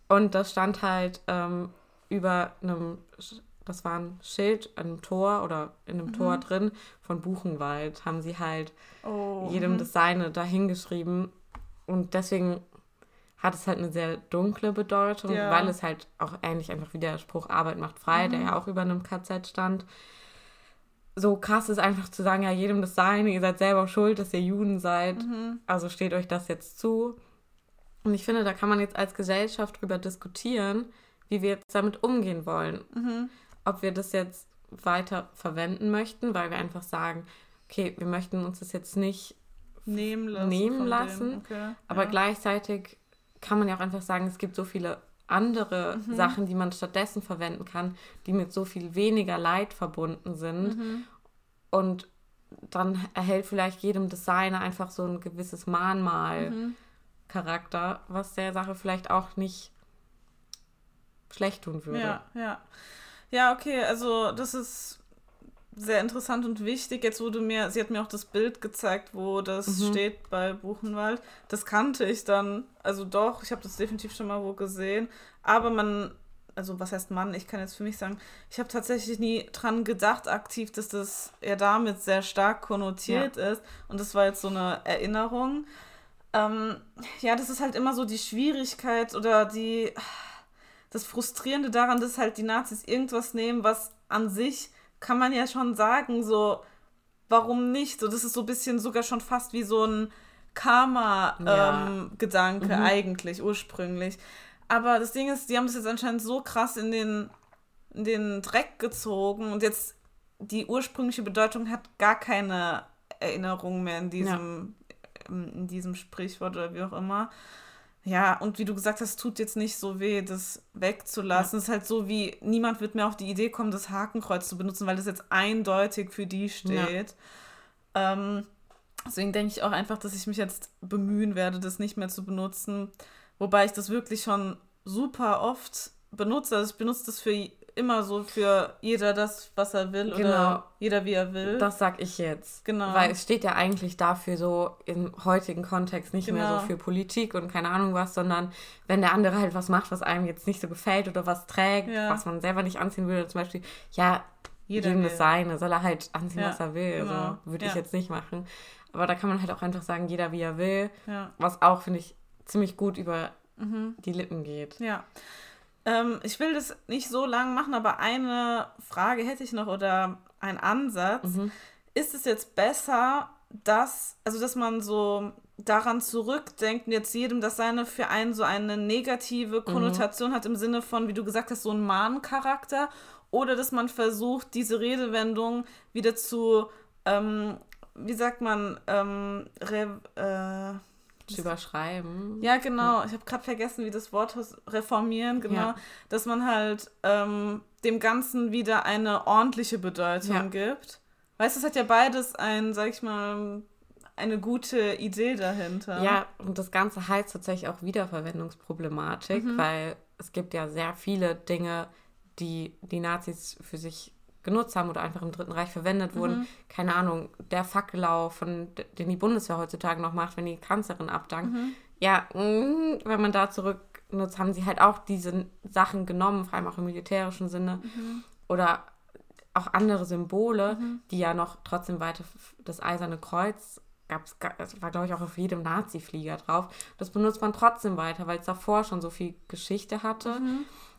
Und das stand halt ähm, über einem, das war ein Schild, einem Tor oder in einem Mhm. Tor drin von Buchenwald, haben sie halt Oh. jedem mhm. das Seine dahingeschrieben. Und deswegen hat es halt eine sehr dunkle Bedeutung, Ja. weil es halt auch ähnlich einfach wie der Spruch Arbeit macht frei, der Mhm. ja auch über einem KZ stand. So krass ist einfach zu sagen, ja, jedem das Seine, ihr seid selber schuld, dass ihr Juden seid. Mhm. Also steht euch das jetzt zu. Und ich finde, da kann man jetzt als Gesellschaft drüber diskutieren, wie wir jetzt damit umgehen wollen. Mhm. Ob wir das jetzt weiter verwenden möchten, weil wir einfach sagen, okay, wir möchten uns das jetzt nicht, Nehmen lassen. Nehmen lassen. Okay. aber ja. gleichzeitig kann man ja auch einfach sagen, es gibt so viele andere Mhm. Sachen, die man stattdessen verwenden kann, die mit so viel weniger Leid verbunden sind. Mhm. Und dann erhält vielleicht jedem Designer einfach so ein gewisses Mahnmal. Mhm. Was der Sache vielleicht auch nicht schlecht tun würde. Ja, ja. Ja, okay, also das ist sehr interessant und wichtig. Jetzt wurde mir, sie hat mir auch das Bild gezeigt, wo das Mhm. steht bei Buchenwald. Das kannte ich dann, also doch, ich habe das definitiv schon mal wo gesehen. Aber man, also was heißt Mann, ich kann jetzt für mich sagen, ich habe tatsächlich nie dran gedacht aktiv, dass das ja damit sehr stark konnotiert ist. Und das war jetzt so eine Erinnerung. Ähm, ja, das ist halt immer so die Schwierigkeit oder die das Frustrierende daran, dass halt die Nazis irgendwas nehmen, was an sich kann man ja schon sagen, so, warum nicht? So, das ist so ein bisschen sogar schon fast wie so ein Ja. Karma-Gedanke Mhm. eigentlich, ursprünglich. Aber das Ding ist, die haben das jetzt anscheinend so krass in den, in den Dreck gezogen und jetzt die ursprüngliche Bedeutung hat gar keine Erinnerung mehr in diesem, in diesem Sprichwort oder wie auch immer. Ja, und wie du gesagt hast, tut jetzt nicht so weh, das wegzulassen. Es ist halt so wie, niemand wird mehr auf die Idee kommen, das Hakenkreuz zu benutzen, weil das jetzt eindeutig für die steht. Ähm, deswegen denke ich auch einfach, dass ich mich jetzt bemühen werde, das nicht mehr zu benutzen. Wobei ich das wirklich schon super oft benutze. Also ich benutze das für immer so für jeder das, was er will Genau. oder jeder wie er will. Das sag ich jetzt. Genau. Weil es steht ja eigentlich dafür so im heutigen Kontext nicht mehr Genau. so für Politik und keine Ahnung was, sondern wenn der andere halt was macht, was einem jetzt nicht so gefällt oder was trägt, Ja. was man selber nicht anziehen würde, zum Beispiel, ja, Jeder jedem will. das seine, soll er halt anziehen, Ja, was er will. genau. Also würde ich Ja. jetzt nicht machen. Aber da kann man halt auch einfach sagen, jeder wie er will, was auch, finde ich, ziemlich gut über Mhm. die Lippen geht. Ja. Ähm, ich will das nicht so lang machen, aber eine Frage hätte ich noch oder ein Ansatz. Mhm. Ist es jetzt besser, dass, also dass man so daran zurückdenkt und jetzt jedem das seine für einen so eine negative Konnotation hat im Sinne von, wie du gesagt hast, so ein Mahncharakter oder dass man versucht, diese Redewendung wieder zu, ähm, wie sagt man, ähm, re, äh, Zu überschreiben. ja, genau. Ich habe gerade vergessen, wie das Wort heißt. Reformieren, genau. Ja. Dass man halt ähm, dem Ganzen wieder eine ordentliche Bedeutung Ja. gibt. Weißt du, es hat ja beides ein, sag ich mal, eine gute Idee dahinter. Ja, und das Ganze heißt tatsächlich auch Wiederverwendungsproblematik, Mhm. weil es gibt ja sehr viele Dinge, die die Nazis für sich genutzt haben oder einfach im Dritten Reich verwendet wurden. Mhm. Keine Ahnung, der Fackellauf, von, den die Bundeswehr heutzutage noch macht, wenn die Kanzlerin abdankt. Mhm. Ja, mm, wenn man da zurücknutzt, haben sie halt auch diese Sachen genommen, vor allem auch im militärischen Sinne. Mhm. Oder auch andere Symbole, die ja noch trotzdem weiter das eiserne Kreuz gab's, ga- es war glaube ich auch auf jedem Nazi-Flieger drauf. Das benutzt man trotzdem weiter, weil es davor schon so viel Geschichte hatte.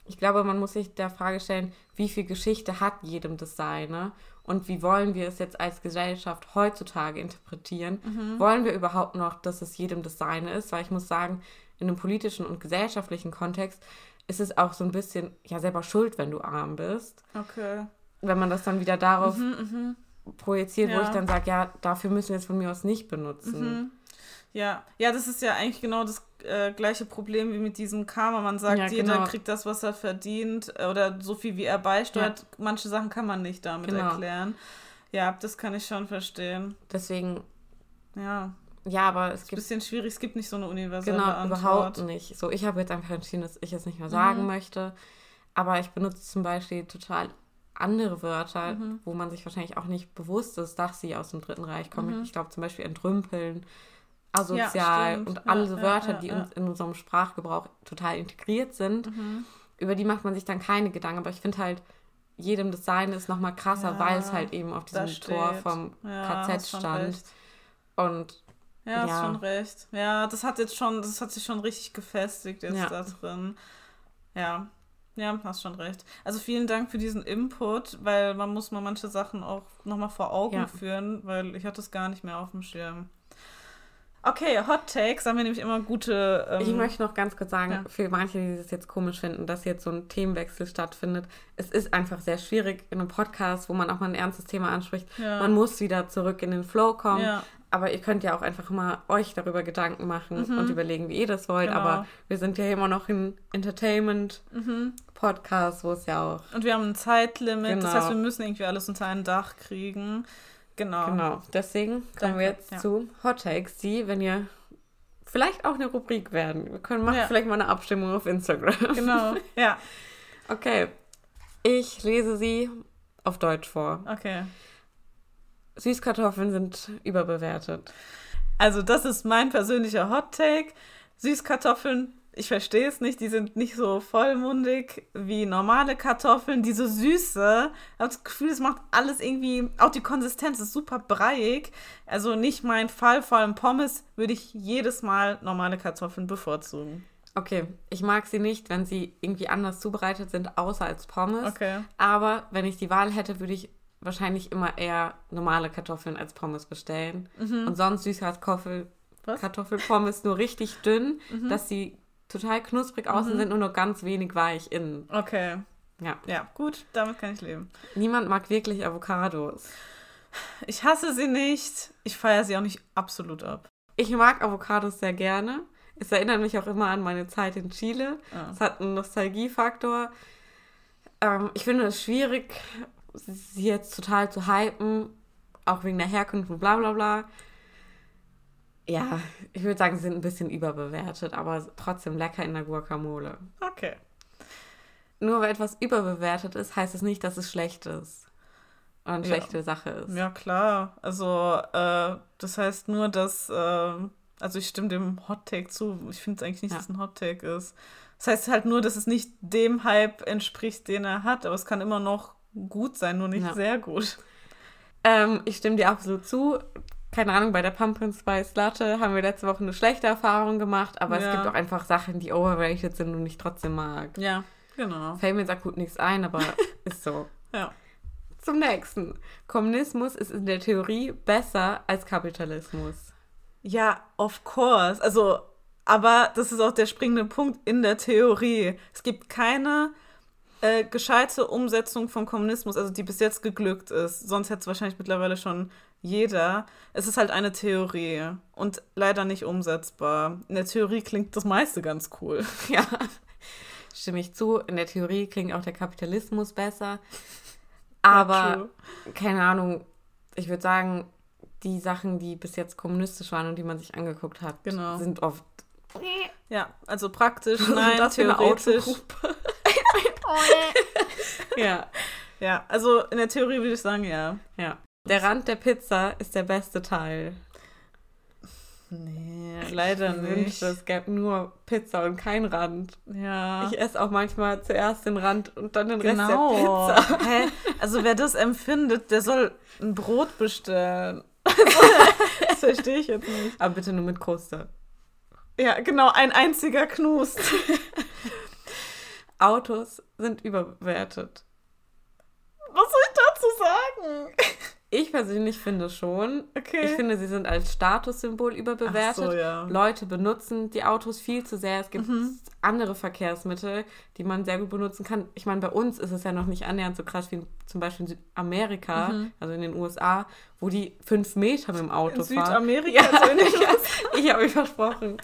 Mhm. Ich glaube, man muss sich der Frage stellen, wie viel Geschichte hat jedem das Seine und wie wollen wir es jetzt als Gesellschaft heutzutage interpretieren? Mhm. Wollen wir überhaupt noch, dass es jedem Seine ist? Weil ich muss sagen, in einem politischen und gesellschaftlichen Kontext ist es auch so ein bisschen, ja, selber schuld, wenn du arm bist. Okay. Wenn man das dann wieder darauf Mhm, projiziert, wo Ja. ich dann sage, ja, dafür müssen wir es von mir aus nicht benutzen. mhm. Ja, ja, das ist ja eigentlich genau das äh, gleiche Problem wie mit diesem Karma. Man sagt, Ja, jeder genau. kriegt das, was er verdient äh, oder so viel, wie er beisteuert. Manche Sachen kann man nicht damit Genau. erklären. Ja, das kann ich schon verstehen. Deswegen, Ja, ja, aber es ist ein gibt bisschen schwierig. Es gibt nicht so eine universelle Genau, Antwort. überhaupt nicht. So, ich habe jetzt einfach entschieden, dass ich es nicht mehr sagen Mhm. möchte. Aber ich benutze zum Beispiel total andere Wörter, Mhm. wo man sich wahrscheinlich auch nicht bewusst ist, dass sie aus dem Dritten Reich kommen. Mhm. Ich glaube zum Beispiel entrümpeln, asozial Ja, und alle so ja, Wörter, ja, die uns in unserem Sprachgebrauch total integriert sind. Mhm. Über die macht man sich dann keine Gedanken. Aber ich finde halt, jedem das Seine ist nochmal krasser, weil es halt eben auf diesem Tor vom KZ hast stand. Und Ja, hast Ja. schon recht. Ja, das hat jetzt schon, das hat sich schon richtig gefestigt jetzt da drin. Ja. Ja, hast schon recht. Also vielen Dank für diesen Input, weil man muss mal manche Sachen auch nochmal vor Augen Ja. führen, weil ich hatte es gar nicht mehr auf dem Schirm. Okay, Hot Takes haben wir nämlich immer gute. Ähm, Ich möchte noch ganz kurz sagen, ja. für manche, die das jetzt komisch finden, dass jetzt so ein Themenwechsel stattfindet, es ist einfach sehr schwierig in einem Podcast, wo man auch mal ein ernstes Thema anspricht. Ja. Man muss wieder zurück in den Flow kommen. ja, Aber ihr könnt ja auch einfach mal euch darüber Gedanken machen Mhm. und überlegen, wie ihr das wollt. Genau. Aber wir sind ja immer noch ein Entertainment-Podcast, wo es ja auch. und wir haben ein Zeitlimit, das Genau. heißt, wir müssen irgendwie alles unter ein Dach kriegen. Genau. Genau. Deswegen kommen wir jetzt ja. zu Hot Takes, die, wenn ihr vielleicht auch eine Rubrik werden. Wir können machen Ja. vielleicht mal eine Abstimmung auf Instagram. Genau. Ja, Okay. Ich lese sie auf Deutsch vor. okay. Süßkartoffeln sind überbewertet. Also, das ist mein persönlicher Hot Take. Süßkartoffeln, ich verstehe es nicht, die sind nicht so vollmundig wie normale Kartoffeln. Diese Süße, ich habe das Gefühl, es macht alles irgendwie, auch die Konsistenz ist super breiig. Also nicht mein Fall, vor allem Pommes würde ich jedes Mal normale Kartoffeln bevorzugen. Okay, ich mag sie nicht, wenn sie irgendwie anders zubereitet sind, außer als Pommes. Okay. Aber wenn ich die Wahl hätte, würde ich wahrscheinlich immer eher normale Kartoffeln als Pommes bestellen. Und sonst Süßkartoffel, Mhm. Was? Mhm. Kartoffelpommes nur richtig dünn, dass sie total knusprig außen sind und nur ganz wenig weich innen. Okay. Ja. Ja, gut, damit kann ich leben. Niemand mag wirklich Avocados. Ich hasse sie nicht. Ich feiere sie auch nicht absolut ab. Ich mag Avocados sehr gerne. Es erinnert mich auch immer an meine Zeit in Chile. Ja. Es hat einen Nostalgiefaktor. Ähm, ich finde es schwierig, sie jetzt total zu hypen, auch wegen der Herkunft und bla bla bla. Ja, ich würde sagen, sie sind ein bisschen überbewertet, aber trotzdem lecker in der Guacamole. Okay. Nur weil etwas überbewertet ist, heißt es nicht, dass es schlecht ist. Oder eine Ja. schlechte Sache ist. Ja, klar. Also, äh, das heißt nur, dass, äh, also ich stimme dem Hot Take zu. Ich finde es eigentlich nicht, Ja. dass es ein Hot Take ist. Das heißt halt nur, dass es nicht dem Hype entspricht, den er hat, aber es kann immer noch gut sein, nur nicht Ja. sehr gut. Ähm, ich stimme dir absolut zu. Keine Ahnung, bei der Pumpkin Spice Latte haben wir letzte Woche eine schlechte Erfahrung gemacht, aber Ja. es gibt auch einfach Sachen, die overrated sind und ich trotzdem mag. Ja, genau. Fällt mir jetzt akut nichts ein, aber ist so. Ja. Zum nächsten. Kommunismus ist in der Theorie besser als Kapitalismus. Ja, of course. Also, aber das ist auch der springende Punkt in der Theorie. Es gibt keine äh, gescheite Umsetzung vom Kommunismus, also die bis jetzt geglückt ist. Sonst hätte es wahrscheinlich mittlerweile schon jeder. Es ist halt eine Theorie und leider nicht umsetzbar. In der Theorie klingt das meiste ganz cool. Ja. Stimme ich zu. In der Theorie klingt auch der Kapitalismus besser. Aber, true. keine Ahnung, ich würde sagen, die Sachen, die bis jetzt kommunistisch waren und die man sich angeguckt hat, Genau. sind oft Ja, also praktisch, nein, das theoretisch. Ja, Ja, also in der Theorie würde ich sagen, ja. ja. Der Rand der Pizza ist der beste Teil. Nee, leider Ich nicht. es gäbe nur Pizza und kein Rand. Ja. Ich esse auch manchmal zuerst den Rand und dann den Rest Genau. der Pizza. Hä? Also wer das empfindet, der soll ein Brot bestellen. das verstehe ich jetzt nicht. Aber bitte nur mit Kruste. Ja, genau, ein einziger Knust. Autos sind überbewertet. Was soll ich persönlich finde schon. Okay. Ich finde, sie sind als Statussymbol überbewertet. So, ja. Leute benutzen die Autos viel zu sehr. Es gibt Mhm. andere Verkehrsmittel, die man sehr gut benutzen kann. Ich meine, bei uns ist es ja noch nicht annähernd so krass wie zum Beispiel in Südamerika, Mhm. also in den USA, wo die fünf Meter mit dem Auto In fahren. Südamerika, Ja, ich habe mich versprochen.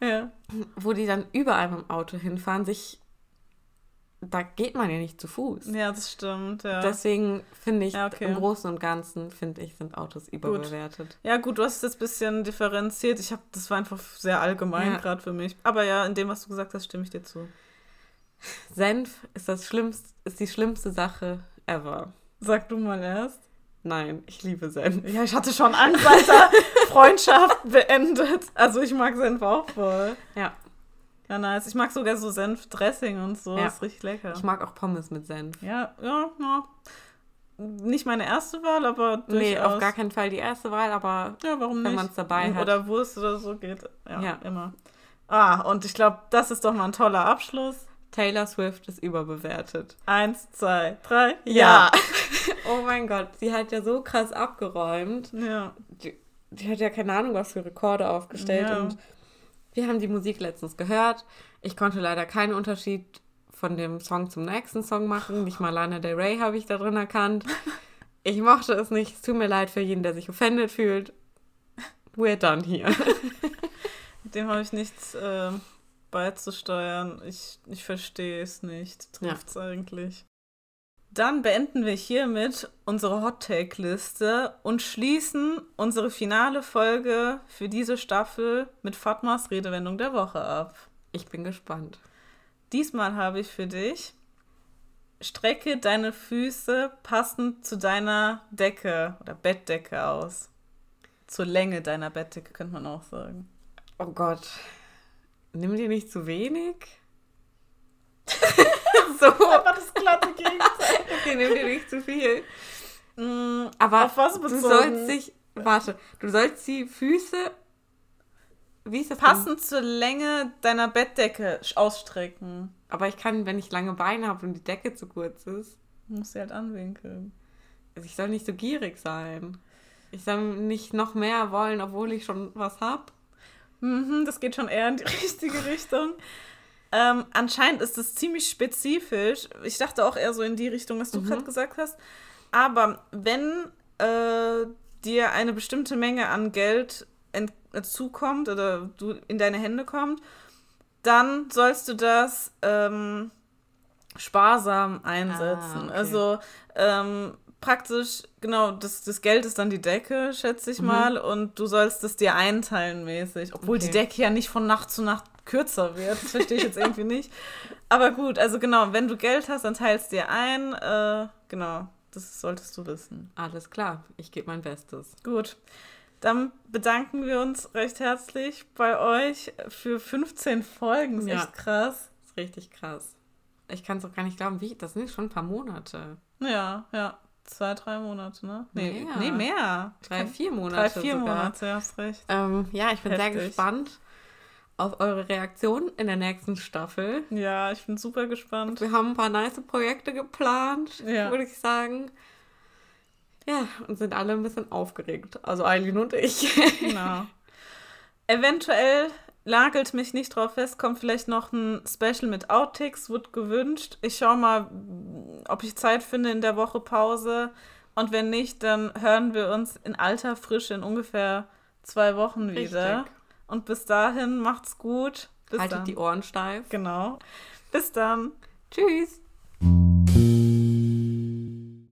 Ja. Wo die dann überall mit dem Auto hinfahren, sich. Da geht man ja nicht zu Fuß. ja, das stimmt, ja. Deswegen finde ich, Ja, okay. im Großen und Ganzen, finde ich, sind Autos überbewertet. ja, gut, du hast es jetzt ein bisschen differenziert. Ich habe, das war einfach sehr allgemein Ja. gerade für mich. Aber ja, in dem, was du gesagt hast, stimme ich dir zu. Senf ist das schlimmste, ist die schlimmste Sache ever. Sag du mal erst. Nein, ich liebe Senf. Ja, ich hatte schon Angst, Alter. Freundschaft beendet. Also ich mag Senf auch voll. Ja. Ja, nice. Ich mag sogar so Senfdressing und so. Ja. ist richtig lecker. Ich mag auch Pommes mit Senf. ja, ja, ja. Nicht meine erste Wahl, aber durchaus. Nee, auf gar keinen Fall die erste Wahl, aber Ja, warum wenn nicht? man's dabei hat. Oder Wurst oder so geht. Ja, Ja. immer. Ah, und ich glaube, das ist doch mal ein toller Abschluss. Taylor Swift ist überbewertet. Eins, zwei, drei. Ja. oh mein Gott, sie hat ja so krass abgeräumt. Ja. Die, die hat ja keine Ahnung, was für Rekorde aufgestellt. Ja. Und wir haben die Musik letztens gehört. Ich konnte leider keinen Unterschied von dem Song zum nächsten Song machen. Nicht mal Lana Del Rey habe ich da drin erkannt. Ich mochte es nicht. Es tut mir leid für jeden, der sich offended fühlt. We're done here. Dem habe ich nichts äh, beizusteuern. Ich, ich verstehe es nicht. Ja. Trifft's eigentlich. Dann beenden wir hiermit unsere Hot Take Liste und schließen unsere finale Folge für diese Staffel mit Fatmas Redewendung der Woche ab. Ich bin gespannt. Diesmal habe ich für dich strecke deine Füße passend zu deiner Decke oder Bettdecke aus. Zur Länge deiner Bettdecke könnte man auch sagen. Oh Gott. Nimm dir nicht zu wenig? so. Aber das glatte Gegenteil. Okay, nimm dir nicht zu viel. Mm, Aber Auf was du sollst dich. Warte, du sollst die Füße. Wie ist das? denn? Passend zur Länge deiner Bettdecke ausstrecken. Aber ich kann, wenn ich lange Beine habe und die Decke zu kurz ist. Du musst sie halt anwinkeln. Also ich soll nicht so gierig sein. Ich soll nicht noch mehr wollen, obwohl ich schon was habe. Mhm, das geht schon eher in die richtige Richtung. Ähm, anscheinend ist es ziemlich spezifisch. Ich dachte auch eher so in die Richtung, was du Mhm. gerade gesagt hast. Aber wenn äh, dir eine bestimmte Menge an Geld zukommt oder du in deine Hände kommt, dann sollst du das ähm, sparsam einsetzen. Ah, okay. Also ähm, praktisch, genau, das, das Geld ist dann die Decke, schätze ich Mhm. mal, und du sollst es dir einteilen mäßig. Obwohl die Okay. Decke ja nicht von Nacht zu Nacht kürzer wird. Das verstehe ich jetzt irgendwie nicht. Aber gut, also genau, wenn du Geld hast, dann teilst dir ein. Äh, genau, das solltest du wissen. Alles klar, ich gebe mein Bestes. Gut. Dann bedanken wir uns recht herzlich bei euch für 15 Folgen. Ist Ja. echt krass. Das ist richtig krass. Ich kann es auch gar nicht glauben, wie. Das sind schon ein paar Monate. Ja, ja. Zwei, drei Monate, ne? Nee, Mehr. nee mehr. Drei, vier Drei, Monate. vier sogar. Monate, ja, hast recht. Ähm, ja, ich bin sehr Heftig. gespannt auf eure Reaktion in der nächsten Staffel. Ja, ich bin super gespannt. Wir haben ein paar nice Projekte geplant, Ja. würde ich sagen. Ja, und sind alle ein bisschen aufgeregt. Also Eileen und ich. Genau. Eventuell lagelt mich nicht drauf fest, kommt vielleicht noch ein Special mit Outtakes, wird gewünscht. Ich schau mal, ob ich Zeit finde in der Woche Pause. Und wenn nicht, dann hören wir uns in alter Frische in ungefähr zwei Wochen wieder. Und bis dahin macht's gut. Bis Haltet dann. die Ohren steif. Genau. Bis dann. Tschüss.